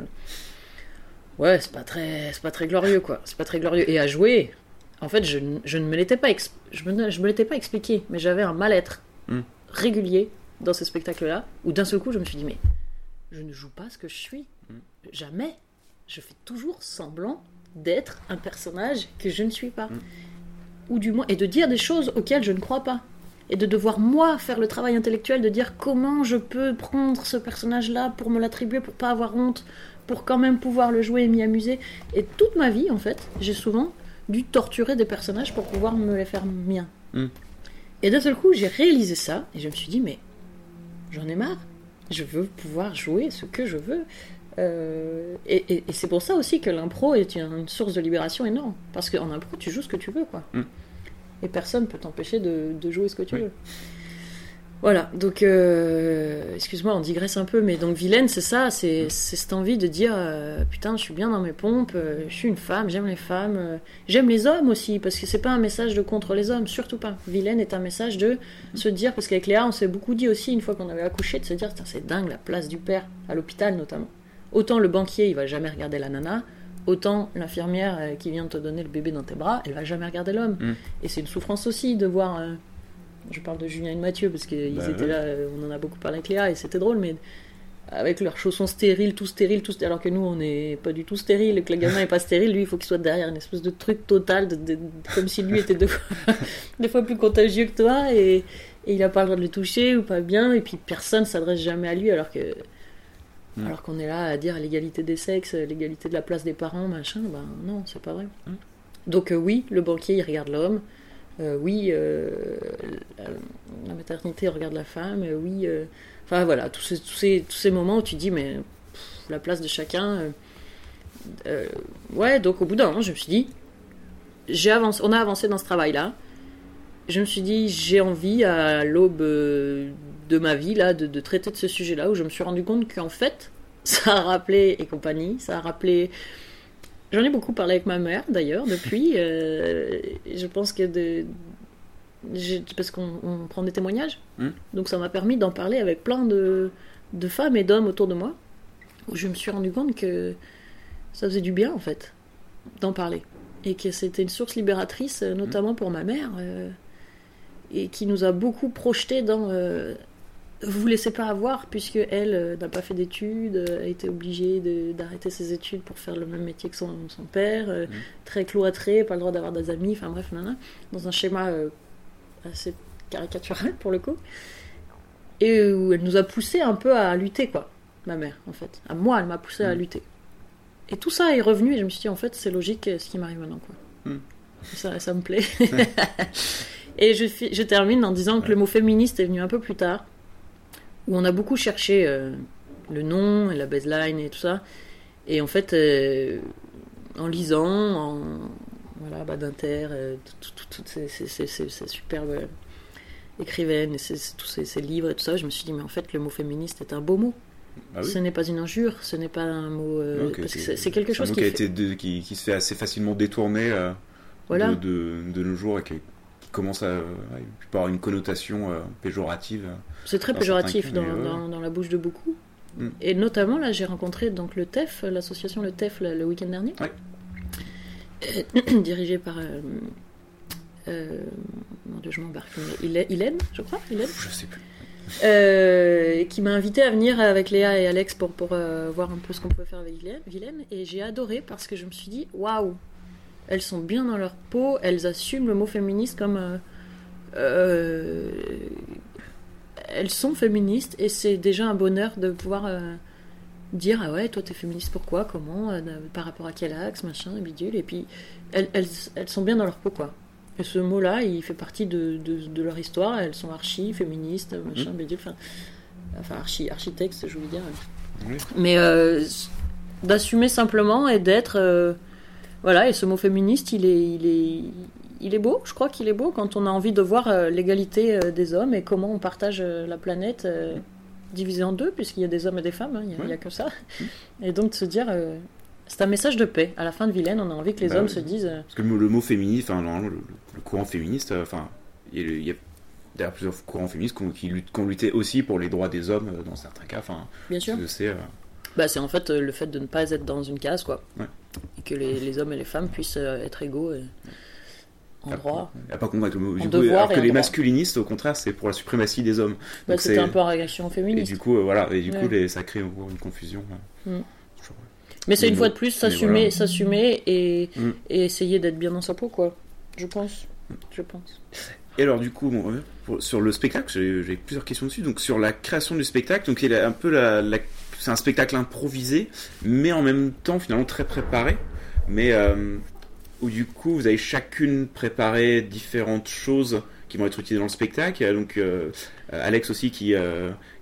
ouais, c'est pas très, c'est pas très glorieux, quoi. C'est pas très glorieux. Et à jouer, en fait, je, je ne me l'étais pas, je me, je me l'étais pas expliqué, mais j'avais un mal-être Mm. régulier dans ce spectacle-là, où d'un seul coup, je me suis dit, mais je ne joue pas ce que je suis. Mm. Jamais. Je fais toujours semblant d'être un personnage que je ne suis pas. Mm. Ou du moins, et de dire des choses auxquelles je ne crois pas. Et de devoir, moi, faire le travail intellectuel de dire comment je peux prendre ce personnage-là pour me l'attribuer, pour pas avoir honte, pour quand même pouvoir le jouer et m'y amuser. Et toute ma vie, en fait, j'ai souvent dû torturer des personnages pour pouvoir me les faire miens. Mm. Et d'un seul coup, j'ai réalisé ça, et je me suis dit, mais j'en ai marre. Je veux pouvoir jouer ce que je veux. Euh, et, et- et c'est pour ça aussi que l'impro est une, une source de libération énorme. Parce qu'en impro, tu joues ce que tu veux, quoi. Mm. Et personne peut t'empêcher de, de jouer ce que tu Oui. veux. Voilà, donc, euh, excuse-moi, on digresse un peu, mais donc vilaine, c'est ça, c'est c'est cette envie de dire, euh, putain, je suis bien dans mes pompes, je suis une femme, j'aime les femmes, j'aime les hommes aussi, parce que c'est pas un message de contre les hommes, surtout pas. Vilaine est un message de se dire, parce qu'avec Léa, on s'est beaucoup dit aussi, une fois qu'on avait accouché, de se dire, c'est dingue la place du père, à l'hôpital notamment. Autant le banquier, il va jamais regarder la nana, autant l'infirmière euh, qui vient de te donner le bébé dans tes bras, elle va jamais regarder l'homme. Mm. Et c'est une souffrance aussi de voir. euh, je parle de Julien et de Mathieu parce qu'ils Bah étaient ouais. là, euh, on en a beaucoup parlé avec Léa et c'était drôle, mais avec leurs chaussons stériles, tout stériles, tout stérile, alors que nous on n'est pas du tout stérile, et que le gamin est pas stérile, lui il faut qu'il soit derrière une espèce de truc total, de- de- comme si lui était deux fois, deux fois plus contagieux que toi, et, et il a pas le droit de le toucher ou pas bien, et puis personne s'adresse jamais à lui alors que. Mm. Alors qu'on est là à dire l'égalité des sexes, l'égalité de la place des parents, machin, ben non, c'est pas vrai. Mm. Donc euh, oui, le banquier il regarde l'homme, euh, oui, euh, la, maternité regarde la femme, euh, oui, enfin voilà, tous ces, tous, ces, tous ces moments où tu dis mais pff, la place de chacun, ouais, donc au bout d'un moment je me suis dit, j'ai avancé, on a avancé dans ce travail-là, je me suis dit j'ai envie à l'aube de ma vie là de, de traiter de ce sujet-là où je me suis rendu compte qu'en fait ça a rappelé et compagnie, ça a rappelé J'en ai beaucoup parlé avec ma mère d'ailleurs depuis. euh, je pense que de, parce qu'on on prend des témoignages, Mm. donc ça m'a permis d'en parler avec plein de, de femmes et d'hommes autour de moi, où je me suis rendu compte que ça faisait du bien en fait d'en parler et que c'était une source libératrice, euh, notamment pour ma mère, euh, et qui nous a beaucoup projeté dans euh, vous laissez pas avoir puisque elle euh, n'a pas fait d'études, euh, a été obligée de- d'arrêter ses études pour faire le même métier que son, son père, euh, Mhm. très cloîtrée, pas le droit d'avoir des amis, enfin bref, nana, dans un schéma assez caricatural pour le coup, et où elle nous a poussé un peu à lutter quoi, ma mère en fait, à moi elle m'a poussé à Mhm. lutter. Et tout ça est revenu et je me suis dit en fait c'est logique ce qui m'arrive maintenant quoi. Mhm. Ça, ça me plaît. et je termine en disant que le mot féministe est venu un peu plus tard où on a beaucoup cherché euh, le nom et la baseline et tout ça. Et en fait, euh, en lisant, en voilà, Bad Inter, euh, tout- tout- toutes ces, ces- ces- ces- ces superbes écrivaines, et tous ces, livres et tout ça, je me suis dit, mais en fait, le mot féministe est un beau mot. Ah oui. Ce n'est pas une injure, ce n'est pas un mot. Ok, parce que c'est quelque un chose mot qui, qui, a fait- été de- qui, qui se fait assez facilement détourner Voilà. de, de, de nos jours et qui, commence à, peut avoir une connotation péjorative. C'est très dans péjoratif dans, la bouche de beaucoup. Mm. Et notamment, là, j'ai rencontré donc, le TEF, l'association Le TEF, le, le week-end dernier, Ouais. Euh, dirigée par. Euh, euh, mon Dieu, je m'embarque. Hélène, je crois Hélène Je sais plus. euh, qui m'a invité à venir avec Léa et Alex pour, pour euh, voir un peu ce qu'on pouvait faire avec Vilaine. Et j'ai adoré parce que je me suis dit, waouh, elles sont bien dans leur peau, elles assument le mot féministe comme. euh, elles sont féministes et c'est déjà un bonheur de pouvoir euh, dire ah ouais toi t'es féministe pourquoi comment euh, par rapport à quel axe machin bidule et puis elles, elles, elles sont bien dans leur peau quoi. Et ce mot là il fait partie de, de, de leur histoire elles sont archi féministes machin bidule enfin, archi architectes je voulais dire. Oui. mais euh, d'assumer simplement et d'être euh, voilà et ce mot féministe il est il est il est beau je crois qu'il est beau quand on a envie de voir euh, l'égalité euh, des hommes et comment on partage euh, la planète divisée en deux puisqu'il y a des hommes et des femmes hein, il n'y a, que ça. Et donc de se dire c'est un message de paix. À la fin de Vilaine on a envie que les Bah hommes oui. se disent Parce que le mot, le mot féministe, enfin, le, le courant féministe, enfin, il y a, d'ailleurs plusieurs courants féministes qui luttent- qui ont lutté aussi pour les droits des hommes dans certains cas. Enfin, bien sûr. bah, c'est en fait le fait de ne pas être dans une case quoi. Ouais. et que les, les hommes et les femmes puissent être égaux et en Ah, droit a pas convaincre Du coup, alors et que les masculinistes, au contraire, c'est pour la suprématie des hommes. bah, c'était c'est- un peu en réaction Et féministe du coup, euh, voilà, et du Ouais. coup, les, ça crée encore une confusion. euh. Mm. Mais c'est une fois de plus s'assumer, voilà. s'assumer et, Mm. et essayer d'être bien dans sa peau, quoi. Je pense. Je pense. Et alors, du coup, bon, euh, pour- sur le spectacle, j'ai plusieurs questions dessus. Donc, sur la création du spectacle, donc il est un peu la, la- c'est un spectacle improvisé, mais en même temps, finalement, très préparé. Mais euh, où du coup, vous avez chacune préparé différentes choses qui vont être utilisés dans le spectacle. Il y a donc Alex aussi qui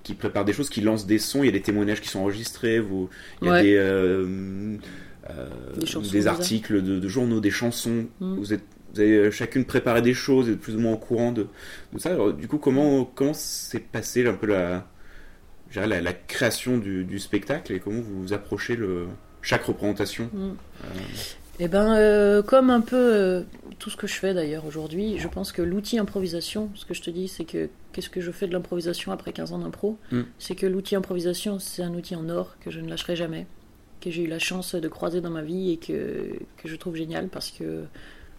qui prépare des choses, qui lance des sons. Il y a des témoignages qui sont enregistrés. Vous, il y a des des, articles de, journaux, des chansons. Mm. Vous êtes vous avez chacune préparé des choses, et plus ou moins au courant de, ça. Alors, du coup, comment comment s'est passé un peu la, la, la création du, spectacle et comment vous approchez le, chaque représentation? Mm. Eh ben, euh, comme un peu euh, tout ce que je fais d'ailleurs aujourd'hui, je pense que l'outil improvisation, ce que je te dis, c'est que qu'est-ce que je fais de l'improvisation après 15 ans d'impro? Mm. C'est que l'outil improvisation, c'est un outil en or que je ne lâcherai jamais, que j'ai eu la chance de croiser dans ma vie et que, que je trouve génial parce que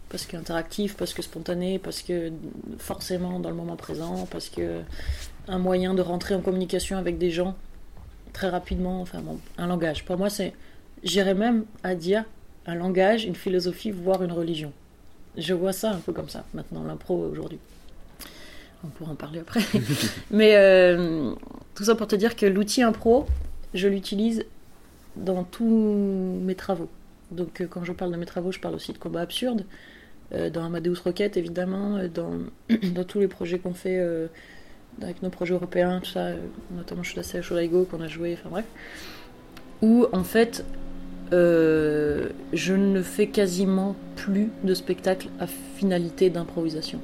parce qu'interactif, parce que spontané, parce que forcément dans le moment présent, parce que un moyen de rentrer en communication avec des gens très rapidement, enfin bon, un langage. Pour moi, c'est, j'irais même à dire un langage, une philosophie, voire une religion. Je vois ça un peu comme ça maintenant, l'impro aujourd'hui. On pourra en parler après. Mais euh, tout ça pour te dire que l'outil impro, je l'utilise dans tous mes travaux. Donc euh, quand je parle de mes travaux, je parle aussi de combat absurde, euh, dans Amadeus Rocket évidemment, dans, dans tous les projets qu'on fait avec nos projets européens, tout ça, notamment je suis à Sholaigo qu'on a joué, enfin bref, où en fait euh, je ne fais quasiment plus de spectacle à finalité d'improvisation.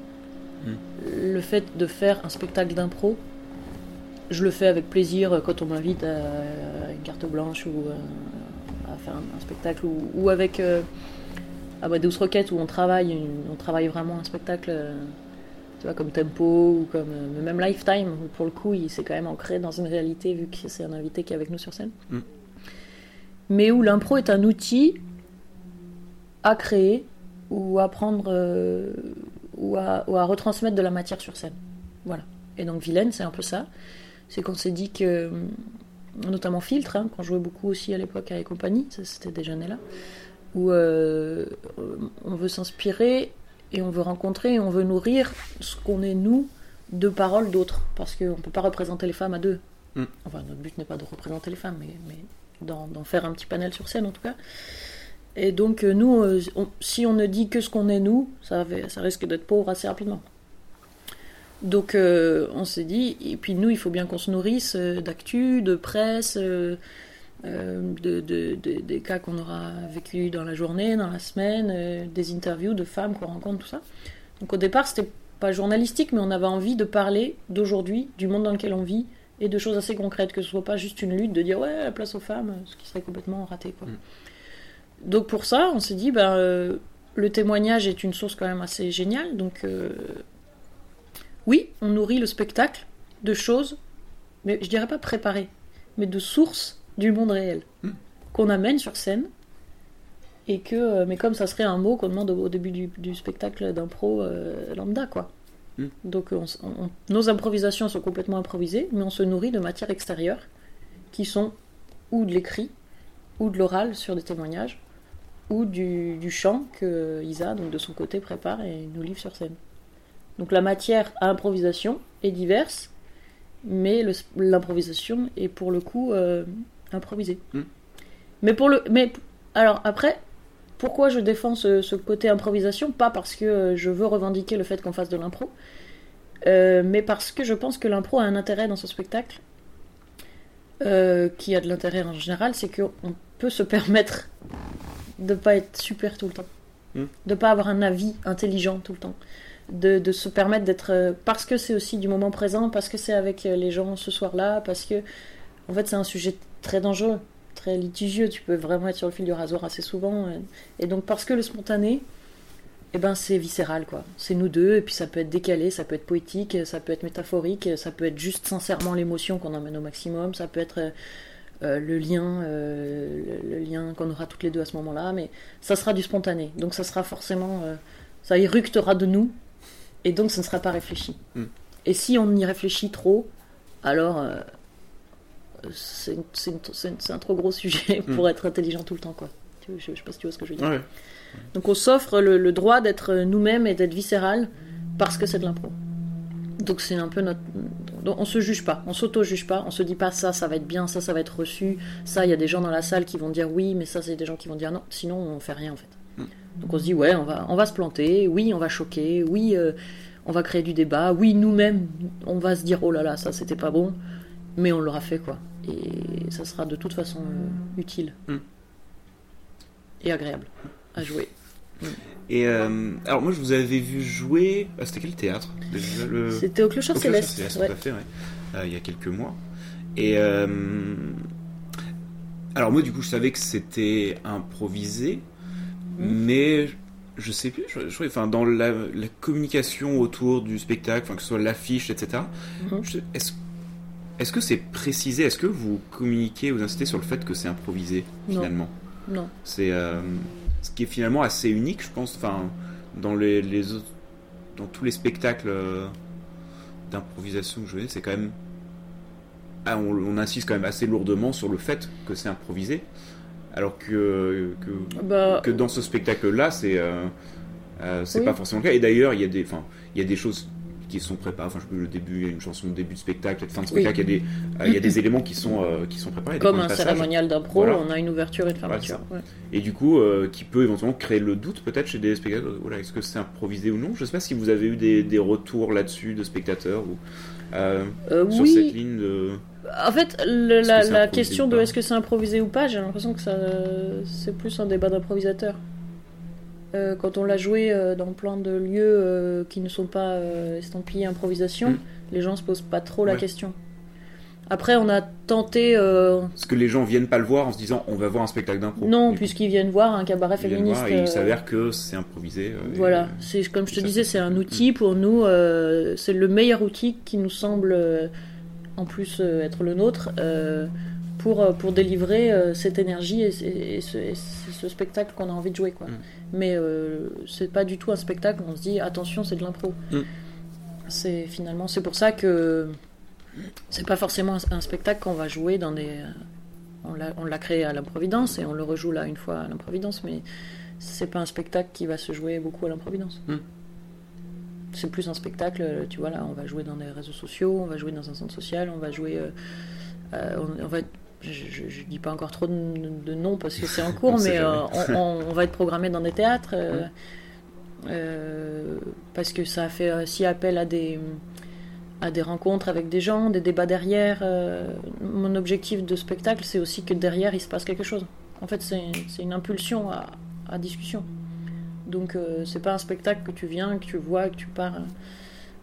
Hmm. Le fait de faire un spectacle d'impro, je le fais avec plaisir quand on m'invite à, une carte blanche ou euh, à faire un, spectacle ou, avec euh, Amadeus Rocket où on travaille, on travaille vraiment un spectacle comme Tempo ou comme même Lifetime, pour le coup, il s'est quand même ancré dans une réalité vu que c'est un invité qui est avec nous sur scène. Mm. Mais où l'impro est un outil à créer ou à prendre euh, ou, à, retransmettre de la matière sur scène. Voilà. Et donc Vilaine, c'est un peu ça. C'est qu'on s'est dit que, notamment Filtre, hein, qu'on jouait beaucoup aussi à l'époque avec compagnie, c'était déjà né là, où euh, on veut s'inspirer et on veut rencontrer et on veut nourrir ce qu'on est nous de paroles d'autres. Parce qu'on ne peut pas représenter les femmes à deux. Mm. Enfin, notre but n'est pas de représenter les femmes, mais, mais d'en faire un petit panel sur scène en tout cas. Et donc, euh, nous, euh, si on ne dit que ce qu'on est nous, ça, risque d'être pauvre assez rapidement. Donc, euh, on s'est dit, et puis nous, il faut bien qu'on se nourrisse d'actu, de presse, de, des cas qu'on aura vécu dans la journée, dans la semaine, des interviews de femmes qu'on rencontre, tout ça. Donc au départ, c'était pas journalistique, mais on avait envie de parler d'aujourd'hui, du monde dans lequel on vit, et de choses assez concrètes, que ce soit pas juste une lutte de dire ouais, la place aux femmes, ce qui serait complètement raté. Quoi. Mm. Donc pour ça, on s'est dit, ben, euh, le témoignage est une source quand même assez géniale, donc oui, on nourrit le spectacle de choses, mais je dirais pas préparées, mais de sources du monde réel hmm. qu'on amène sur scène et que euh, mais comme ça serait un mot qu'on demande au, début du, spectacle d'impro euh, lambda quoi hmm. donc nos improvisations sont complètement improvisées mais on se nourrit de matières extérieures qui sont ou de l'écrit ou de l'oral sur des témoignages ou du, chant que Isa donc de son côté prépare et nous livre sur scène donc la matière à improvisation est diverse mais l'improvisation est pour le coup euh, improviser. Hmm. Mais pour le, mais alors après, pourquoi je défends ce, côté improvisation Pas parce que euh, je veux revendiquer le fait qu'on fasse de l'impro, euh, mais parce que je pense que l'impro a un intérêt dans ce spectacle, euh, qui a de l'intérêt en général, c'est qu'on peut se permettre de pas être super tout le temps, hmm. de pas avoir un avis intelligent tout le temps. De, de se permettre d'être parce que c'est aussi du moment présent parce que c'est avec les gens ce soir-là parce que en fait c'est un sujet très dangereux, très litigieux. Tu peux vraiment être sur le fil du rasoir assez souvent. Et donc, parce que le spontané, eh ben, c'est viscéral, quoi. C'est nous deux, et puis ça peut être décalé, ça peut être poétique, ça peut être métaphorique, ça peut être juste sincèrement l'émotion qu'on emmène au maximum, ça peut être euh, le lien, euh, le, lien qu'on aura toutes les deux à ce moment-là, mais ça sera du spontané. Donc ça sera forcément, euh, ça éructera de nous, et donc ça ne sera pas réfléchi. Hmm. Et si on y réfléchit trop, alors c'est un trop gros sujet pour hmm. être intelligent tout le temps, quoi. Je, sais pas si tu vois ce que je veux dire. Donc on s'offre le, droit d'être nous-mêmes et d'être viscéral parce que c'est de l'impro. Donc c'est un peu notre. Donc on se juge pas, on s'auto-juge pas, on se dit pas ça, ça va être bien, ça, ça va être reçu, ça, il y a des gens dans la salle qui vont dire oui, mais ça, c'est des gens qui vont dire non, sinon on fait rien en fait. Hmm. Donc on se dit ouais, on va, on va se planter, oui, on va choquer, oui, euh, on va créer du débat. Oui, nous-mêmes, on va se dire oh là là, ça c'était pas bon, mais on l'aura fait quoi. Et ça sera de toute façon euh, utile Mm. et agréable à jouer. Et euh, alors moi je vous avais vu jouer. ah, C'était quel théâtre le... C'était au Clochard Céleste. Céleste, ouais. fait, ouais. Euh, il y a quelques mois. Et alors moi du coup je savais que c'était improvisé, mais je sais plus. Je, je- enfin dans la, la communication autour du spectacle, enfin que ce soit l'affiche, etc. Est-ce est-ce que c'est précisé? Est-ce que vous communiquez, vous insistez sur le fait que c'est improvisé Non. finalement? Non. C'est euh, ce qui est finalement assez unique, je pense. Enfin, dans les, les autres, dans tous les spectacles euh, d'improvisation que je connais, c'est quand même. Ah, on, on insiste quand même assez lourdement sur le fait que c'est improvisé, alors que que, Bah, que dans ce spectacle-là, c'est euh, euh, c'est Oui. pas forcément le cas. Et d'ailleurs, il y a des, enfin, il y a des choses qui sont préparées. Enfin, je plus, le début, il y a une chanson de début de spectacle, peut-être fin de Oui. spectacle. Il y a des, euh, il y a des éléments qui sont euh, qui sont préparés. comme un de cérémonial d'impro, Voilà. on a une ouverture et une Voilà, fermeture. ouais. Et du coup, euh, qui peut éventuellement créer le doute peut-être chez des spectateurs. Voilà, est-ce que c'est improvisé ou non? Je sais pas si vous avez eu des, des retours là-dessus de spectateurs ou euh, sur oui, cette ligne de. En fait, le- la, que question de est-ce que c'est improvisé ou pas, j'ai l'impression que ça, c'est plus un débat d'improvisateur. Euh, quand on l'a joué euh, dans plein de lieux euh, qui ne sont pas estampillés improvisation, Mm. les gens se posent pas trop la Ouais. question. Après, on a tenté, Est-ce que les gens viennent pas le voir en se disant on va voir un spectacle d'impro non, puisqu'ils viennent voir un cabaret ils féministe. voir et il s'avère que c'est improvisé. Voilà, c'est comme je te disais, c'est- un outil pour nous. c'est le meilleur outil qui nous semble, en plus, être le nôtre pour euh, pour délivrer euh, cette énergie et, et- et ce, et ce spectacle qu'on a envie de jouer, quoi. Mm. Mais euh, c'est pas du tout un spectacle. où On se dit attention, c'est de l'impro. Mm. C'est finalement, c'est pour ça que c'est pas forcément un, un spectacle qu'on va jouer dans des. euh, on l'a- créé à l'improvidence et on le rejoue là une fois à l'improvidence, mais c'est pas un spectacle qui va se jouer beaucoup à l'improvidence. Hmm. C'est plus un spectacle, tu vois, là, on va jouer dans des réseaux sociaux, on va jouer dans un centre social, on va jouer. euh, on, on va, je, je dis pas encore trop de, de noms parce que c'est en cours, mais euh, on, on- on va être programmé dans des théâtres. euh, euh, parce que ça a fait aussi appel à des, à des rencontres avec des gens, des débats derrière. mon objectif de spectacle, c'est aussi que derrière, il se passe quelque chose. En fait, c'est c'est une impulsion à, à discussion. Donc, c'est pas un spectacle que tu viens, que tu vois, que tu pars.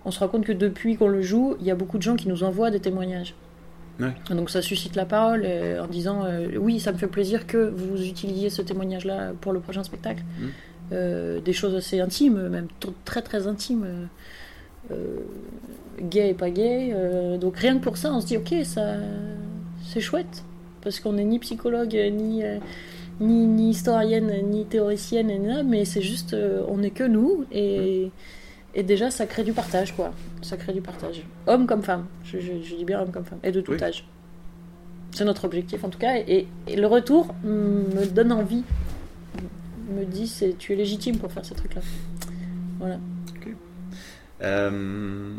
On se rend compte que depuis qu'on le joue, il y a beaucoup de gens qui nous envoient des témoignages. Ouais. Donc ça suscite la parole euh, en disant euh, oui, ça me fait plaisir que vous utilisiez ce témoignage-là pour le prochain spectacle. Mm. Euh, des choses assez intimes, même très très intimes, euh, gay et pas gay. donc rien que pour ça, on se dit ok, ça, c'est chouette parce qu'on n'est ni psychologue ni ni, ni historienne ni théoricienne, ni mais c'est juste on n'est que nous et et déjà, ça crée du partage, quoi. Ça crée du partage. Homme comme femme. Je, je- je dis bien homme comme femme. Et de tout Oui. âge. C'est notre objectif, en tout cas. Et, et le retour me donne envie. Me dit, c'est, tu es légitime pour faire ces trucs-là. Voilà. Euh,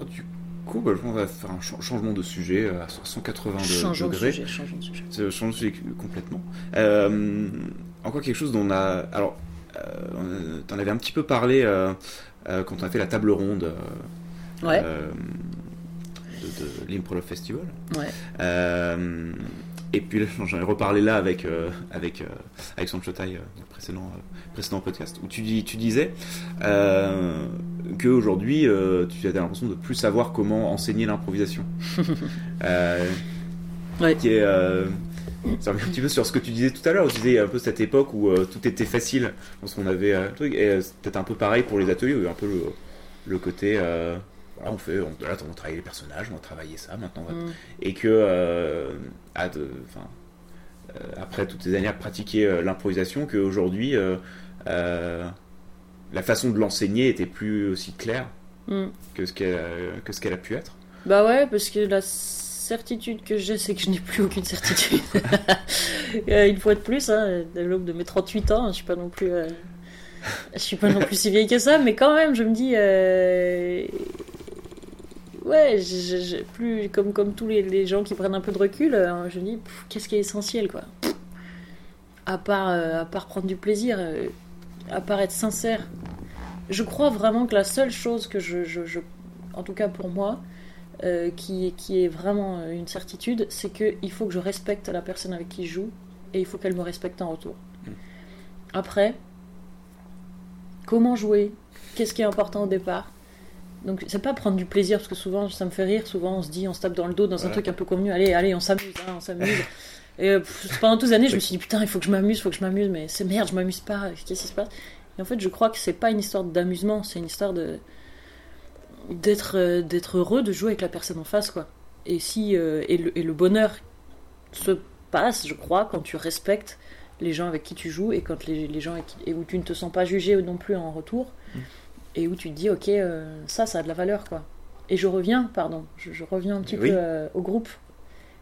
oh, du coup, bah, on va faire un cha- changement de sujet euh, à 180 de- changeons de degrés. sujet, changeons de sujet. Ça change de sujet complètement. Euh, encore quelque chose dont on a. Alors, euh, t'en avais un petit peu parlé euh, euh, quand on a fait la table ronde euh, Ouais. euh, de, de Festival. Ouais. Euh, et puis j'en ai reparlé là avec euh, avec euh, Alexandre Chotaille, euh, dans le précédent euh, précédent podcast où tu dis tu disais euh, que aujourd'hui euh, tu as l'impression de plus savoir comment enseigner l'improvisation. euh, Ouais. Qui est euh, ça revient un petit peu sur ce que tu disais tout à l'heure. Tu disais un peu cette époque où euh, tout était facile, parce qu'on avait euh, un truc. Et euh, c'est peut-être un peu pareil pour les ateliers, où il y a un peu le, le côté. voilà, on fait, on, là, on travaille les personnages, on va travailler ça maintenant. on va Mm. et que à de- enfin, après toutes ces années à pratiquer l'improvisation qu'aujourd'hui la façon de l'enseigner était plus aussi claire Mm. que ce qu'elle que ce qu'elle a pu être Bah ouais, parce que la certitude que j'ai, c'est que je n'ai plus aucune certitude. Euh, Une fois de plus, hein, de l'aube de mes 38 ans, je suis pas non plus, euh, je suis pas non plus si vieille que ça, mais quand même, je me dis, euh, ouais, plus comme comme tous les, gens qui prennent un peu de recul, je me dis, qu'est-ce qui est essentiel, quoi. À part, à part prendre du plaisir, à part être sincère je crois vraiment que la seule chose que je- en tout cas pour moi, euh, qui, qui est vraiment euh, une certitude, c'est qu'il faut que je respecte la personne avec qui je joue et il faut qu'elle me respecte en retour. Mm. Après, comment jouer? Qu'est-ce qui est important au départ? Donc c'est pas prendre du plaisir parce que souvent ça me fait rire souvent on se dit on se tape dans le dos dans un truc un peu convenu allez allez on s'amuse hein, on s'amuse. Et euh, pendant toutes les années je me suis dit putain il faut que je m'amuse il faut que je m'amuse mais c'est merde je m'amuse pas qu'est-ce qui se passe? Et en fait je crois que c'est pas une histoire d'amusement c'est une histoire de d'être euh, d'être heureux de jouer avec la personne en face quoi. Et si euh, et, le, et le bonheur se passe je crois quand tu respectes les gens avec qui tu joues et quand les, les gens avec qui- et où tu ne te sens pas jugé non plus en retour Mm. et où tu te dis ok euh, ça ça a de la valeur quoi. Et je reviens pardon je, je reviens un petit Oui. peu euh, au groupe.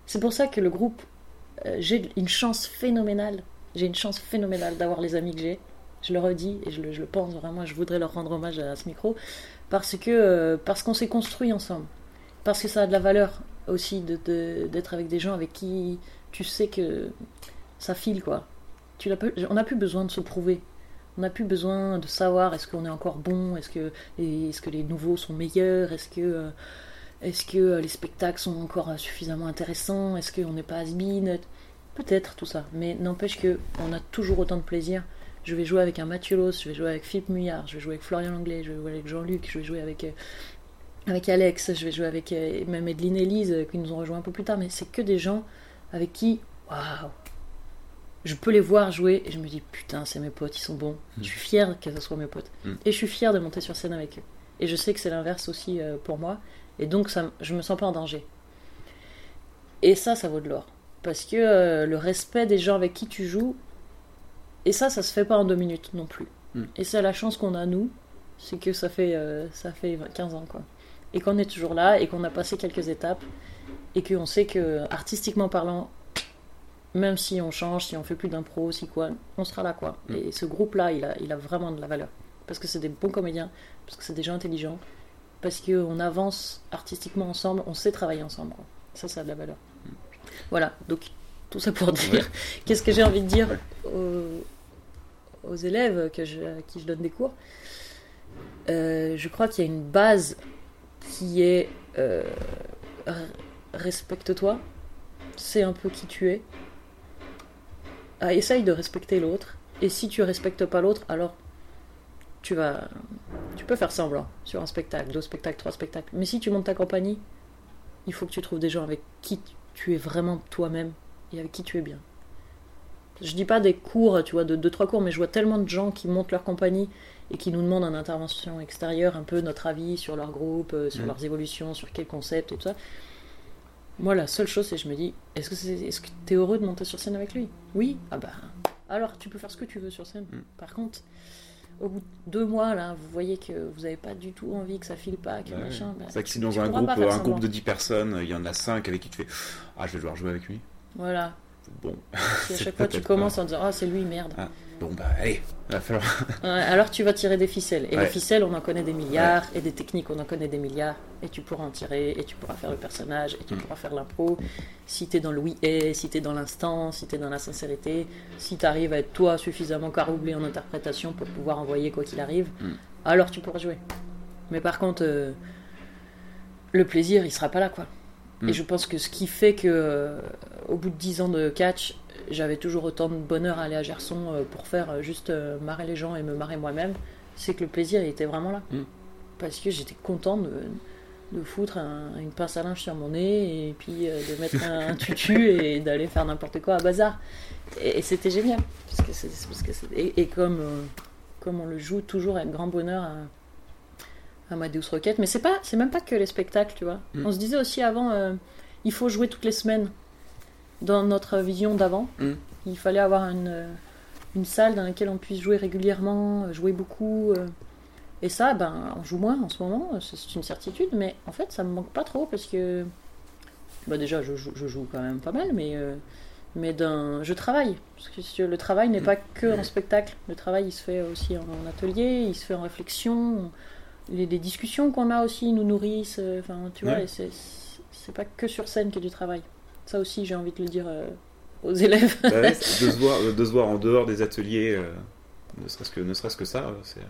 C'est pour ça que le groupe j'ai une chance phénoménale j'ai une chance phénoménale d'avoir les amis que j'ai. Je le redis et je le, je le pense vraiment je voudrais leur rendre hommage à ce micro parce que euh, parce qu'on s'est construit ensemble. Parce que ça a de la valeur aussi de- de- d'être avec des gens avec qui tu sais que ça file quoi. Tu on n'a plus besoin de se prouver. On n'a plus besoin de savoir est-ce qu'on est encore bon est-ce que est-ce que les nouveaux sont meilleurs est-ce que euh, est-ce que euh, les spectacles sont encore suffisamment intéressants est-ce qu'on n'est pas has-been peut-être tout ça. Mais n'empêche que on a toujours autant de plaisir je vais jouer avec un Mathieu Loss, je vais jouer avec Philippe Mouillard, je vais jouer avec Florian Langlais, je vais jouer avec Jean-Luc, je vais jouer avec, euh, avec Alex, je vais jouer avec euh, même Edeline et Lise euh, qui nous ont rejoints un peu plus tard, mais c'est que des gens avec qui, waouh, je peux les voir jouer et je me dis putain, c'est mes potes, ils sont bons. Je suis fière que ce soit mes potes. Mm. Et je suis fière de monter sur scène avec eux. Et je sais que c'est l'inverse aussi euh, pour moi. Et donc, ça, je me sens pas en danger. Et ça, ça vaut de l'or. Parce que le respect des gens avec qui tu joues, et ça, ça se fait pas en deux minutes non plus. Mm. Et c'est la chance qu'on a, nous, c'est que ça fait, euh, ça fait 15 ans, quoi. Et qu'on est toujours là, et qu'on a passé quelques étapes, et qu'on sait que, artistiquement parlant, même si on change, si on fait plus d'impro, si quoi, on sera là, quoi. Mm. Et ce groupe-là, il a, il a vraiment de la valeur. Parce que c'est des bons comédiens, parce que c'est des gens intelligents, parce qu'on avance artistiquement ensemble, on sait travailler ensemble, quoi. Ça, ça a de la valeur. Voilà, donc tout ça pour dire, Ouais. qu'est-ce que j'ai envie de dire aux, aux élèves que je, à qui je donne des cours Euh, Je crois qu'il y a une base qui est euh, respecte-toi, c'est un peu qui tu es. Ah, essaye de respecter l'autre, et si tu respectes pas l'autre, alors tu vas, tu peux faire semblant sur un spectacle, deux spectacles, trois spectacles. Mais si tu montes ta compagnie, il faut que tu trouves des gens avec qui tu es vraiment toi-même et avec qui tu es bien. Je dis pas des cours, tu vois, de deux trois cours, mais je vois tellement de gens qui montent leur compagnie et qui nous demandent en intervention extérieure un peu notre avis sur leur groupe, euh, sur Mhm. leurs évolutions, sur quel concept et tout ça. Moi, la seule chose, c'est que je me dis, est-ce que c'est, est-ce que t'es heureux de monter sur scène avec lui? Oui. Ah bah, alors tu peux faire ce que tu veux sur scène. Mhm. Par contre, au bout de deux mois, là, vous voyez que vous n'avez pas du tout envie que ça file pas, que Bah machin. bah, C'est que si dans un groupe, un semblant. groupe de 10 personnes, il y en a 5 avec qui tu fais Ah, je vais devoir jouer avec lui. Voilà. Bon, Si à chaque fois tu commences en disant Ah, c'est lui, merde. bon bah allez, va falloir. Alors tu vas tirer des ficelles. Et Ouais. les ficelles, on en connaît des milliards. Et des techniques, on en connaît des milliards. Et tu pourras en tirer. Et tu pourras faire le personnage. Et tu Mm. pourras faire l'impro. Si t'es dans le oui et, si t'es dans l'instant, si t'es dans la sincérité, si t'arrives à être toi suffisamment caroublé en interprétation pour pouvoir envoyer quoi qu'il arrive, Mm. alors tu pourras jouer. Mais par contre, euh, le plaisir, il sera pas là, quoi. Mm. Et je pense que ce qui fait que, euh, au bout de 10 ans de catch, j'avais toujours autant de bonheur à aller à Gerson euh, pour faire euh, juste marrer les gens et me marrer moi-même, c'est que le plaisir il était vraiment là. Mm. Parce que j'étais content de, de foutre un- une pince à linge sur mon nez et puis euh, de mettre un, un tutu et d'aller faire n'importe quoi à bazar. Et, et c'était génial. Parce que c'est, c'est- parce que c'est- et, et comme, euh, comme on le joue toujours avec grand bonheur à, à Amadeus Rocket, mais c'est pas, c'est même pas que les spectacles, tu vois. Mm. On se disait aussi avant, euh, il faut jouer toutes les semaines. Dans notre vision d'avant, Mm. il fallait avoir une, euh, une salle dans laquelle on puisse jouer régulièrement, euh, jouer beaucoup. euh. Et ça, ben, on joue moins en ce moment, c'est une certitude, mais en fait, ça me manque pas trop parce que. Bah, déjà, je, joue- je joue quand même pas mal, mais. euh, mais d'un, je travaille. Parce que le travail n'est pas que en spectacle. Le travail, il se fait aussi en, en atelier, il se fait en réflexion. Les, les discussions qu'on a aussi nous nourrissent. euh, Enfin, tu vois, Ouais. c'est, pas que sur scène qu'il y a du travail. Ça aussi, j'ai envie de le dire euh, aux élèves. Bah ouais, de, se voir, de se voir en dehors des ateliers, euh, ne serait-ce que, ne serait-ce que ça, euh, euh,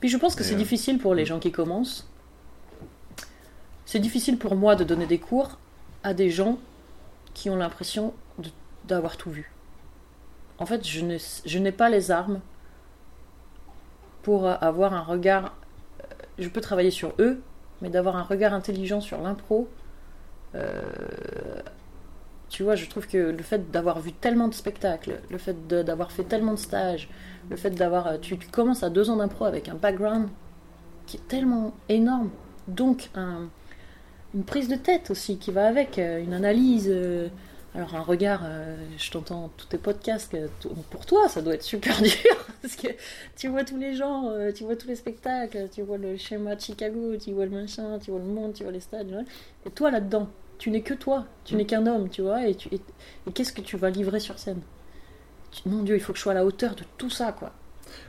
Puis je pense que c'est euh, difficile pour les gens qui commencent. C'est difficile pour moi de donner des cours à des gens qui ont l'impression d'avoir tout vu. En fait, je n'ai pas les armes pour euh, avoir un regard. Je peux travailler sur eux, mais d'avoir un regard intelligent sur l'impro. euh, tu vois, je trouve que le fait d'avoir vu tellement de spectacles, le fait d'avoir fait tellement de stages, le fait d'avoir. euh, Tu, commences à deux ans d'impro avec un background qui est tellement énorme. Donc, un- une prise de tête aussi qui va avec, euh, une analyse. Alors, un regard, euh, je t'entends tous tes podcasts, pour toi, ça doit être super dur. Parce que tu vois tous les gens, euh, tu vois tous les spectacles, tu vois le schéma de Chicago, tu vois le machin, tu vois le monde, tu vois les stades. Et toi, là-dedans, tu n'es que toi, tu n'es qu'un homme, tu vois. Et, tu- et- et qu'est-ce que tu vas livrer sur scène? Tu- Mon Dieu, il faut que je sois à la hauteur de tout ça, quoi.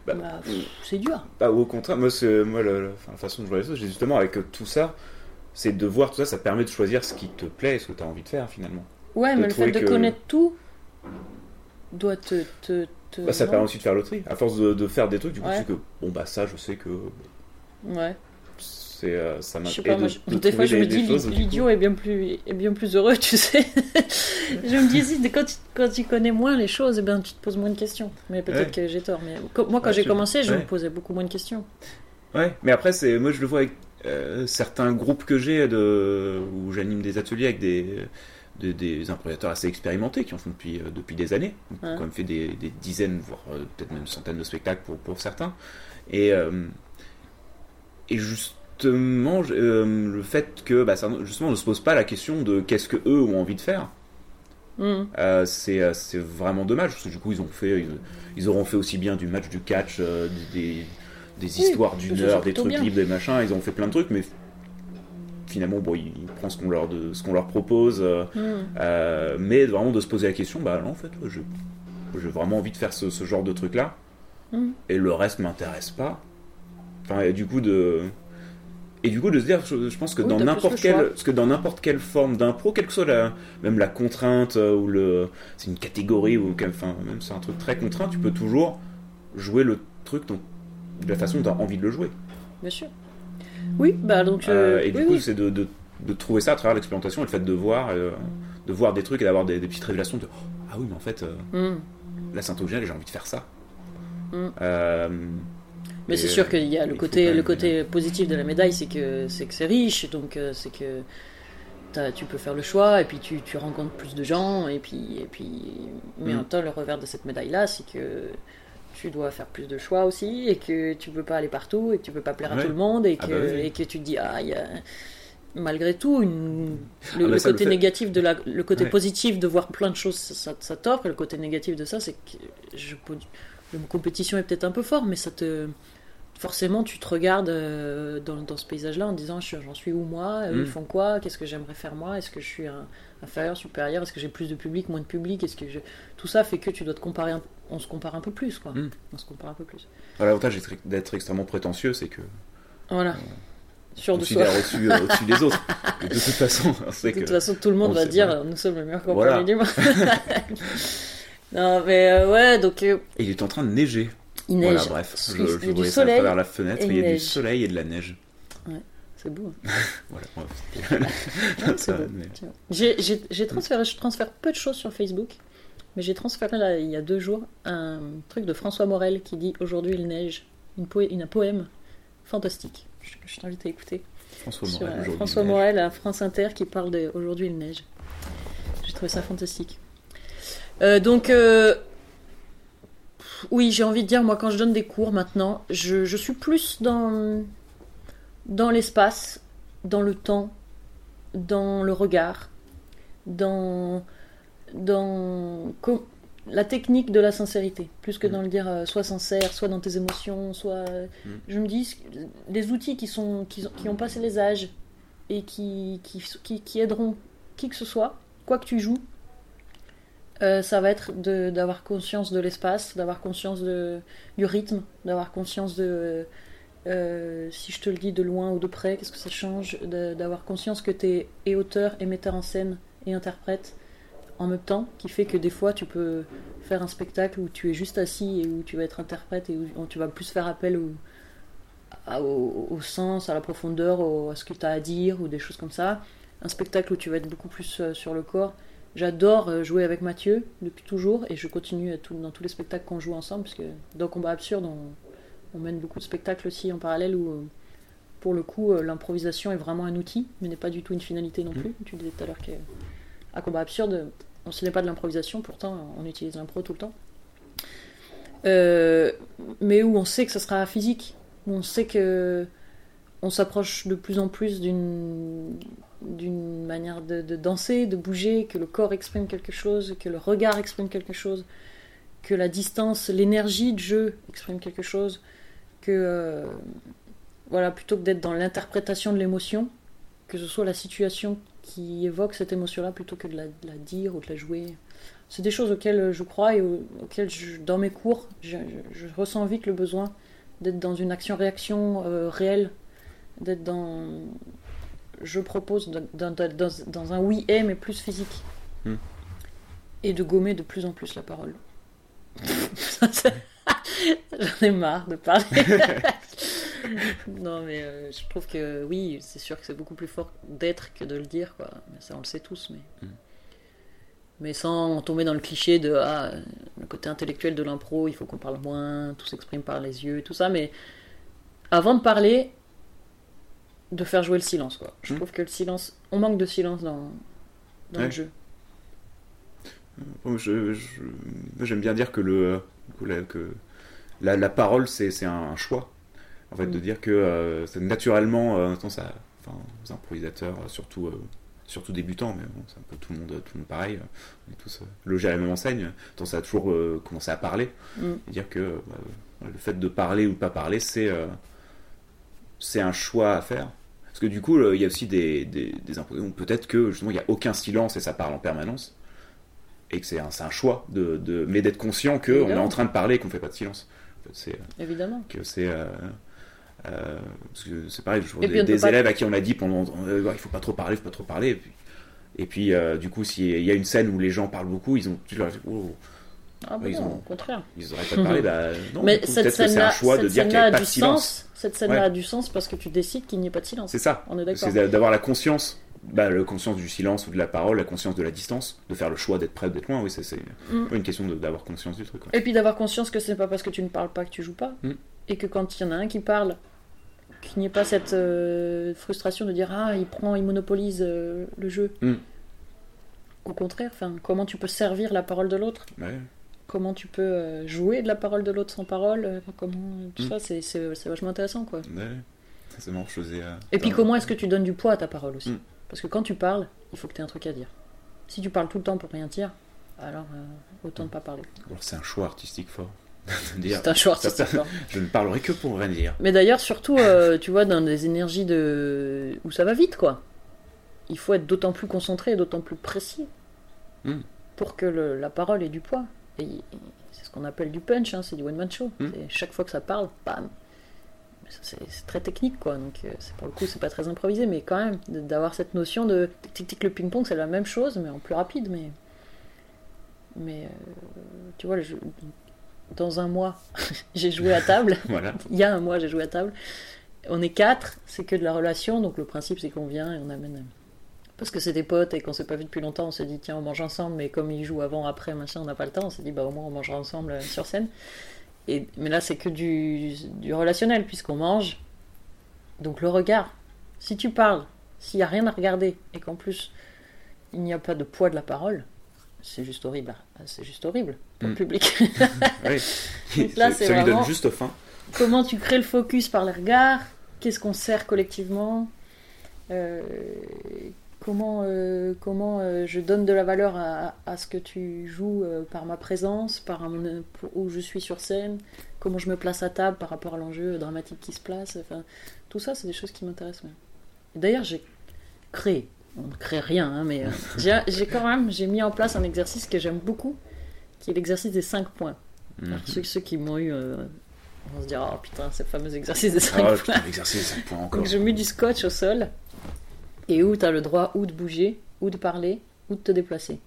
Bah, Bah, c'est dur. Bah, au contraire, moi, moi la façon dont je vois les choses, justement avec euh, tout ça, c'est de voir tout ça, ça permet de choisir ce qui te plaît et ce que tu as envie de faire finalement. Ouais, de mais le fait de que- connaître tout doit te. te, te- Bah, ça non permet aussi de faire le tri. À force de, de faire des trucs, du coup, Ouais. tu sais que bon, bah, ça, je sais que Ouais. c'est, euh, ça m'a de- moi, je- de des fois je me dis l'idiot est bien plus est bien plus heureux, tu sais. je me dis quand tu, quand tu connais moins les choses, eh bien tu te poses moins de questions. Mais peut-être que j'ai tort. Mais co- moi quand Ouais, j'ai je- commencé, je ouais. me posais beaucoup moins de questions. Ouais, mais après, c'est, moi, je le vois avec euh, certains groupes que j'ai de, où j'anime des ateliers avec des, de- des improvisateurs assez expérimentés qui en font depuis, euh, depuis des années, qui ont quand même fait des, des dizaines, voire euh, peut-être même centaines de spectacles pour, pour certains. Et, euh, et justement, le fait que bah, ça, justement, on ne se pose pas la question de qu'est-ce que eux ont envie de faire. Euh, c'est c'est vraiment dommage parce que du coup ils ont fait ils, ils auront fait aussi bien du match du catch euh, des, des Oui, histoires d'une heure des trucs bien. libres des machins ils ont fait plein de trucs mais finalement bon ils, ils prennent ce qu'on leur de, ce qu'on leur propose euh, Mhm. euh, mais vraiment de se poser la question bah non en fait ouais, j'ai vraiment envie de faire ce, ce genre de truc là Mhm. et le reste m'intéresse pas enfin et du coup de et du coup de se dire je, je pense que Oui, dans n'importe quelle que dans n'importe quelle forme d'impro quelle que soit la même la contrainte euh, ou le c'est une catégorie ou enfin même c'est un truc très contraint tu peux toujours jouer le truc dont- de la façon dont tu as envie de le jouer Bien sûr. Oui, bah donc. Euh, euh, et du oui, coup oui. c'est de, de, de trouver ça à travers l'expérimentation et le fait de voir euh, de voir des trucs et d'avoir des, des petites révélations de ah oui mais en fait euh, Mhm. la sainte j'ai envie de faire ça Mm. Euh, Mais c'est sûr qu'il y a le côté, quand le même- côté positif de la médaille, c'est que c'est que c'est riche, donc c'est que tu peux faire le choix et puis tu, tu rencontres plus de gens et puis et puis mais en Mm. même temps le revers de cette médaille là, c'est que tu dois faire plus de choix aussi et que tu peux pas aller partout et que tu peux pas plaire à tout le monde et que Ah bah oui. et que tu te dis ah il y a malgré tout une, Ah le, bah le ça, le côté négatif de la le côté Ouais. positif de voir plein de choses ça, ça t'offre et le côté négatif de ça c'est que je peux- le mot compétition est peut-être un peu fort mais ça te forcément tu te regardes euh, dans, dans ce paysage là en disant je- j'en suis où moi eux, Mm. ils font quoi qu'est-ce que j'aimerais faire moi est-ce que je suis un- inférieur supérieur est-ce que j'ai plus de public moins de public est-ce que je... tout ça fait que tu dois te comparer un- on se compare un peu plus quoi Mm. on se compare un peu plus voilà, L'avantage d'être- extrêmement prétentieux, c'est que voilà sûr on de soi considère au-dessus, euh, au-dessus des autres. Et de toute façon, De toute que façon, tout le monde on va dire euh, nous sommes les meilleurs Voilà. compagnies du monde. non, mais euh, ouais, donc euh, Et il est en train de neiger. il neige. Voilà, bref, je, je voyais ça à travers la fenêtre. Il y a du soleil et de la neige. C'est beau. hein. Voilà, Ouais, mais-. J'ai- transféré, je transfère peu de choses sur Facebook, mais j'ai transféré là, il y a deux jours un truc de François Morel qui dit Aujourd'hui il neige, une poé- une- un poème fantastique. Je, je t'invite à écouter. François Sur, Morel, euh, François. Morel à France Inter qui parle de Aujourd'hui il neige. J'ai trouvé ça fantastique. Euh, donc, euh, oui, j'ai envie de dire, moi quand je donne des cours maintenant, je, je suis plus dans, dans l'espace, dans le temps, dans le regard, dans, dans la technique de la sincérité, plus que Mm. dans le dire euh, soit sincère, soit dans tes émotions, soit. Mm. Je me dis, les outils qui, sont, qui, ont- qui ont passé les âges et qui, qui, qui, qui aideront qui que ce soit, quoi que tu joues, euh, ça va être d'avoir conscience de l'espace, d'avoir conscience de, du rythme, d'avoir conscience de. Euh, si je te le dis de loin ou de près, qu'est-ce que ça change D'avoir conscience que tu es et auteur, et metteur en scène, et interprète en même temps, qui fait que des fois tu peux faire un spectacle où tu es juste assis et où tu vas être interprète et où tu vas plus faire appel au- au, sens, à la profondeur, à ce que tu as à dire ou des choses comme ça. Un spectacle où tu vas être beaucoup plus euh, sur le corps. J'adore euh, jouer avec Mathieu depuis toujours et je continue dans tous les spectacles qu'on joue ensemble parce que dans Combat Absurde, on, on mène beaucoup de spectacles aussi en parallèle où, euh, pour le coup, euh, l'improvisation est vraiment un outil mais n'est pas du tout une finalité non plus. Tu disais tout à l'heure qu'à Combat Absurde, on ce n'est pas de l'improvisation, pourtant on utilise l'impro tout le temps. Euh, mais où on sait que ça sera physique, où on sait que on s'approche de plus en plus d'une d'une manière de, de danser, de bouger, que le corps exprime quelque chose, que le regard exprime quelque chose, que la distance, l'énergie de jeu exprime quelque chose, que euh, voilà, plutôt que d'être dans l'interprétation de l'émotion, que ce soit la situation qui évoque cette émotion-là plutôt que de la, de la dire ou de la jouer. C'est des choses auxquelles je crois et au- auxquelles, je- dans mes cours, je, je- je ressens vite le besoin d'être dans une action-réaction euh, réelle, d'être dans. Je propose dans, dans- dans- dans un oui-et, mais plus physique. Hmm. Et de gommer de plus en plus la parole. J'en ai marre de parler. non, mais euh, je trouve que oui, c'est sûr que c'est beaucoup plus fort d'être que de le dire, quoi. Mais ça, on le sait tous, mais. Mm. Mais sans tomber dans le cliché de ah, le côté intellectuel de l'impro, il faut qu'on parle moins, tout s'exprime par les yeux, tout ça. Mais avant de parler, de faire jouer le silence, quoi. Je Mm. trouve que le silence, on manque de silence dans, dans Ouais. le jeu. Je- j'aime bien dire que le que la, que la, la parole c'est un choix en fait de Mm. dire que euh, c'est naturellement euh, ça enfin aux improvisateurs euh, surtout euh, surtout débutants mais bon, c'est un peu tout le monde tout le monde pareil euh, on est tous euh, logés à la même enseigne tendance à toujours euh, commencer à parler Mm. et dire que euh, bah, le fait de parler ou de pas parler c'est euh, c'est un choix à faire parce que du coup euh, il y a aussi des, des, des improvisations peut-être que justement il n'y a aucun silence et ça parle en permanence et que c'est un, choix de, de mais d'être conscient qu'on est en train de parler et qu'on fait pas de silence En fait, c'est Évidemment. que c'est euh, euh, parce que c'est pareil je vois des, ne des pas- élèves à qui on a dit pendant euh, il faut pas trop parler il faut pas trop parler et puis, et puis euh, du coup s'il y a une scène où les gens parlent beaucoup ils ont tu leur dis, oh, Ah bah Ouais, ils non, ont- au contraire. ils auraient pas de parler bah non Mais coup, cette scène-là avait a du silence sens. Cette scène-là Ouais. a du sens parce que tu décides qu'il n'y ait pas de silence. c'est ça On est d'accord. c'est d'avoir la conscience bah, la conscience du silence ou de la parole la conscience de la distance de faire le choix d'être près ou d'être loin oui c'est c'est Mm. une question d'avoir conscience du truc. Et puis d'avoir conscience que ce n'est pas parce que tu ne parles pas que tu joues pas. Mm. Et que quand il y en a un qui parle, qu'il n'y ait pas cette euh, frustration de dire Ah, il prend, il monopolise euh, le jeu. Mm. Au contraire, enfin, comment tu peux servir la parole de l'autre? Ouais. Comment tu peux euh, jouer de la parole de l'autre sans parole? Comment tout Mm. ça, c'est- c'est c'est vachement intéressant, quoi. Ouais. Ça, c'est marrant je faisais euh, Et puis comment est-ce que tu donnes du poids à ta parole aussi? Mm. Parce que quand tu parles, il faut que tu aies un truc à dire. Si tu parles tout le temps pour rien dire, alors euh, autant ne pas parler. C'est un choix artistique fort C'est un choix artistique. fort. je ne parlerai que pour rien dire Mais d'ailleurs, surtout, euh, tu vois, dans des énergies de... où ça va vite, quoi. Il faut être d'autant plus concentré et d'autant plus précis Mm. pour que le- la parole ait du poids. Et et c'est ce qu'on appelle du punch, hein, c'est du one-man show. Mm. C'est Chaque fois que ça parle, bam C'est très technique, quoi. Donc, euh, c'est pour le coup, c'est pas très improvisé, mais quand même, d'avoir cette notion de tic-tic le ping-pong, c'est la même chose, mais en plus rapide. Mais, mais euh, tu vois, dans un mois, j'ai joué à table voilà il y a un mois, j'ai joué à table. On est quatre, c'est que de la relation, donc le principe c'est qu'on vient et on amène. Parce que c'est des potes et qu'on s'est pas vu depuis longtemps, on s'est dit tiens on mange ensemble, mais comme ils jouent avant, après, machin, on n'a pas le temps, on s'est dit bah au moins on mangera ensemble euh, sur scène. Et, mais là c'est que du, du relationnel puisqu'on mange. Donc le regard, si tu parles, s'il n'y a rien à regarder et qu'en plus il n'y a pas de poids de la parole, c'est juste horrible. Ah, C'est juste horrible pour le Mm. public. Donc là, ça, lui donne juste faim Comment tu crées le focus par les regards Qu'est-ce qu'on sert collectivement Euh, Comment, euh, comment euh, je donne de la valeur à, à ce que tu joues euh, par ma présence, par pour- où je suis sur scène Comment je me place à table par rapport à l'enjeu dramatique qui se place enfin, Tout ça, c'est des choses qui m'intéressent. D'ailleurs, j'ai créé, on ne crée rien, hein, mais j'ai quand même j'ai mis en place un exercice que j'aime beaucoup, qui est l'exercice des 5 points. Mhm. Alors, ceux, ceux qui m'ont eu vont se dire Oh putain, ce fameux exercice des 5 Ah, points. putain, l'exercice, ça me point encore. Donc je mets du scotch au sol et où tu as le droit ou de bouger, ou de parler, ou de te déplacer,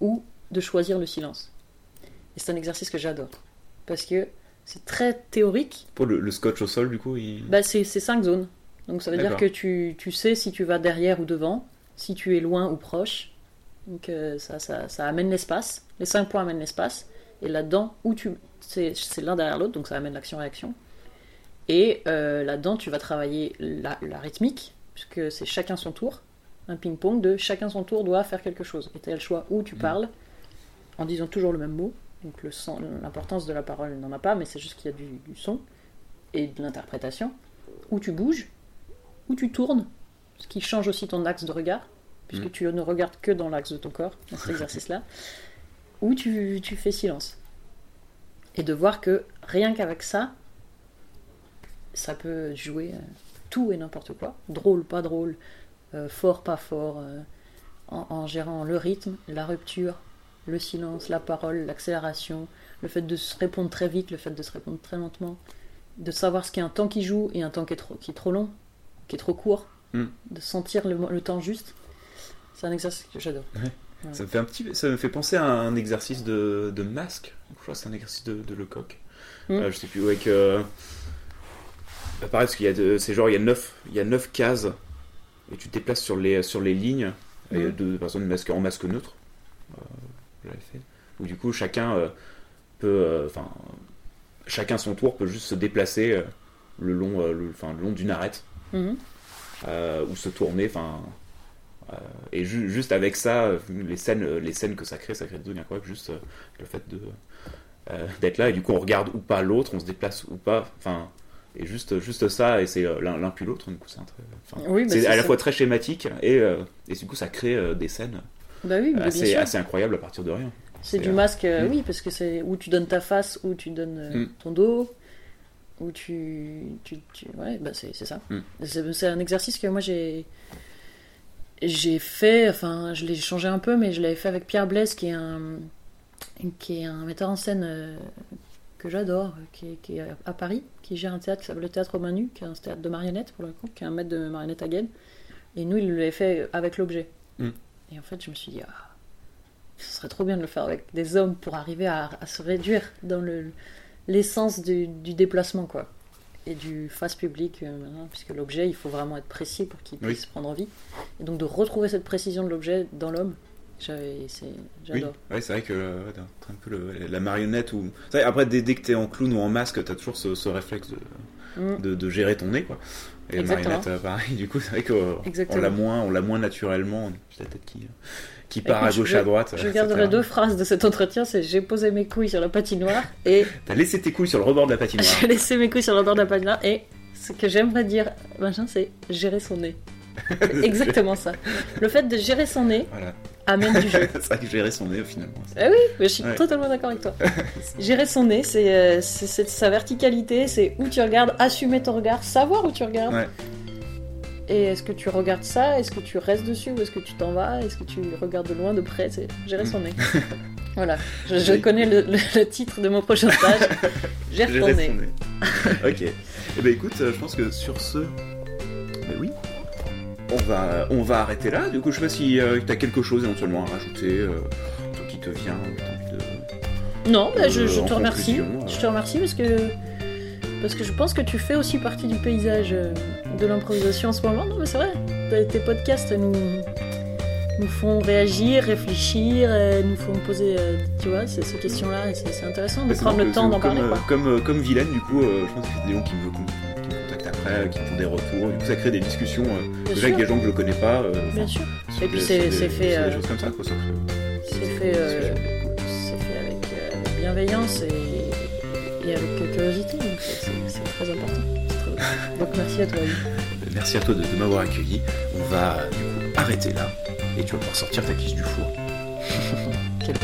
ou de choisir le silence. Et c'est un exercice que j'adore. Parce que c'est très théorique. Pour le, le scotch au sol, du coup, il... Bah, c'est cinq zones. Donc ça veut dire que tu, tu sais si tu vas derrière ou devant, si tu es loin ou proche. Donc euh, ça, ça, ça amène l'espace. Les cinq points amènent l'espace. Et là-dedans, où tu, c'est c'est l'un derrière l'autre, donc ça amène l'action-réaction. Et euh, là-dedans, tu vas travailler la, la rythmique, puisque c'est chacun son tour. Un ping-pong de chacun son tour doit faire quelque chose. Et tu as le choix où tu parles, en disant toujours le même mot. Donc l'importance de la parole n'en a pas, mais c'est juste qu'il y a du, du son et de l'interprétation. Où tu bouges, où tu tournes, ce qui change aussi ton axe de regard, puisque Mm. tu ne regardes que dans l'axe de ton corps, dans cet exercice-là. Où tu, tu fais silence. Et de voir que rien qu'avec ça, ça peut jouer euh, tout et n'importe quoi. Drôle, pas drôle, euh, fort, pas fort, euh, en, en gérant le rythme, la rupture, le silence, la parole, l'accélération, le fait de se répondre très vite, le fait de se répondre très lentement, de savoir ce qu'il y a un temps qui joue et un temps qui est trop, qui est trop long, qui est trop court, Mm. de sentir le, temps juste. C'est un exercice que j'adore. Ça me fait un petit, ça me fait penser à un exercice de, de masque. Je crois que c'est un exercice de, de Lecoq. Mm. Euh, je sais plus avec. Euh... bah, pareil parce qu'il y a, de- c'est genre il y a neuf, il y a neuf cases et tu te déplaces sur les sur les lignes. Et de par exemple masque en masque neutre. Euh, fait. Où du coup chacun euh, peut, euh, enfin chacun son tour peut juste se déplacer euh, le long, le, le long d'une arête Mhm. ou se tourner, enfin. et ju- juste avec ça, les scènes, les scènes que ça crée, ça crée des trucs incroyables. Juste le fait de euh, d'être là et du coup on regarde ou pas l'autre, on se déplace ou pas. Enfin, et juste juste ça et c'est euh, l'un puis l'autre. Du coup c'est enfin, Oui, bah, à la fois très schématique et euh, et du coup ça crée euh, des scènes Bah oui, assez assez incroyables à partir de rien. C'est du masque, euh, mm. oui, parce que c'est où tu donnes ta face, où tu donnes euh, Mm. ton dos, où tu. tu, tu- ouais, bah c'est ça. Mm. C'est c'est un exercice que moi j'ai. J'ai fait, enfin, je l'ai changé un peu, mais je l'avais fait avec Pierre Blaise, qui est un, qui est un metteur en scène euh, que j'adore, qui, est- qui est à Paris, qui gère un théâtre qui s'appelle le Théâtre Romain Nu, qui est un théâtre de marionnettes pour le coup, qui est un maître de marionnettes à Gaine. Et nous, il l'avait fait avec l'objet. Mm. Et en fait, je me suis dit, ah, ce serait trop bien de le faire avec des hommes pour arriver à, à se réduire dans le l'essence du, du déplacement, quoi. Et du face public, euh, puisque l'objet, il faut vraiment être précis pour qu'il Oui. puisse prendre vie. Et donc de retrouver cette précision de l'objet dans l'homme, Oui, j'adore. ouais, c'est vrai que euh, ouais, t'as un peu le- la marionnette ou c'est vrai, après dès, dès que t'es en clown ou en masque, t'as toujours ce, ce réflexe de, Mm. de, de gérer ton nez quoi. Et la Exactement. marionnette euh, pareil, du coup c'est vrai qu'on Exactement. l'a moins, moins naturellement, la tête qui qui part Écoute, à gauche je- à droite. Je euh, garderai deux phrases de cet entretien, c'est j'ai posé mes couilles sur la patinoire et T'as laissé tes couilles sur le rebord de la patinoire. j'ai laissé mes couilles sur le bord de la patinoire et ce que j'aimerais dire, machin, c'est gérer son nez. Exactement ça. Le fait de gérer son nez voilà. Amène du jeu. c'est vrai que gérer son nez finalement. Ah oui, mais je suis Ouais. totalement d'accord avec toi. Gérer son nez, c'est euh, sa verticalité, c'est où tu regardes, assumer ton regard, savoir où tu regardes. Ouais. Et est-ce que tu regardes ça? Est-ce que tu restes dessus? Ou est-ce que tu t'en vas? Est-ce que tu regardes de loin, de près? C'est gérer son nez. voilà, je, connais le, le- le titre de mon prochain stage. Gère ton Gérer nez. son nez. ok. Et ben écoute, euh, je pense que sur ce, ben oui, on va, on va arrêter là. Du coup, je sais pas si euh, t'as quelque chose éventuellement à rajouter, euh, toi qui te vient, t'as envie de. Non, bah, je, Euh, je te remercie. conclusion, euh. Je te remercie parce que parce que je pense que tu fais aussi partie du paysage de l'improvisation en ce moment. Non, mais c'est vrai. Tes- podcasts nous nous font réagir, réfléchir, nous font poser, tu vois, ces, ces questions-là. Et c'est c'est intéressant de Bah, prendre le temps d'en comme, parler. quoi. Comme, comme Vilaine, du coup, euh, je pense que c'est des gens qui me, après, euh, qui font des retours. Du coup, ça crée des discussions euh, Bien déjà sûr. avec des gens que je connais pas. euh, Bien sûr. Et puis c'est- fait, des choses comme ça, quoi. C'est fait, fait avec bienveillance et, et avec curiosité. Donc c'est- très important. Très. Donc merci à toi. Merci à toi de, de m'avoir accueilli. On va du coup arrêter là et tu vas pouvoir sortir ta quiche du four. Quel.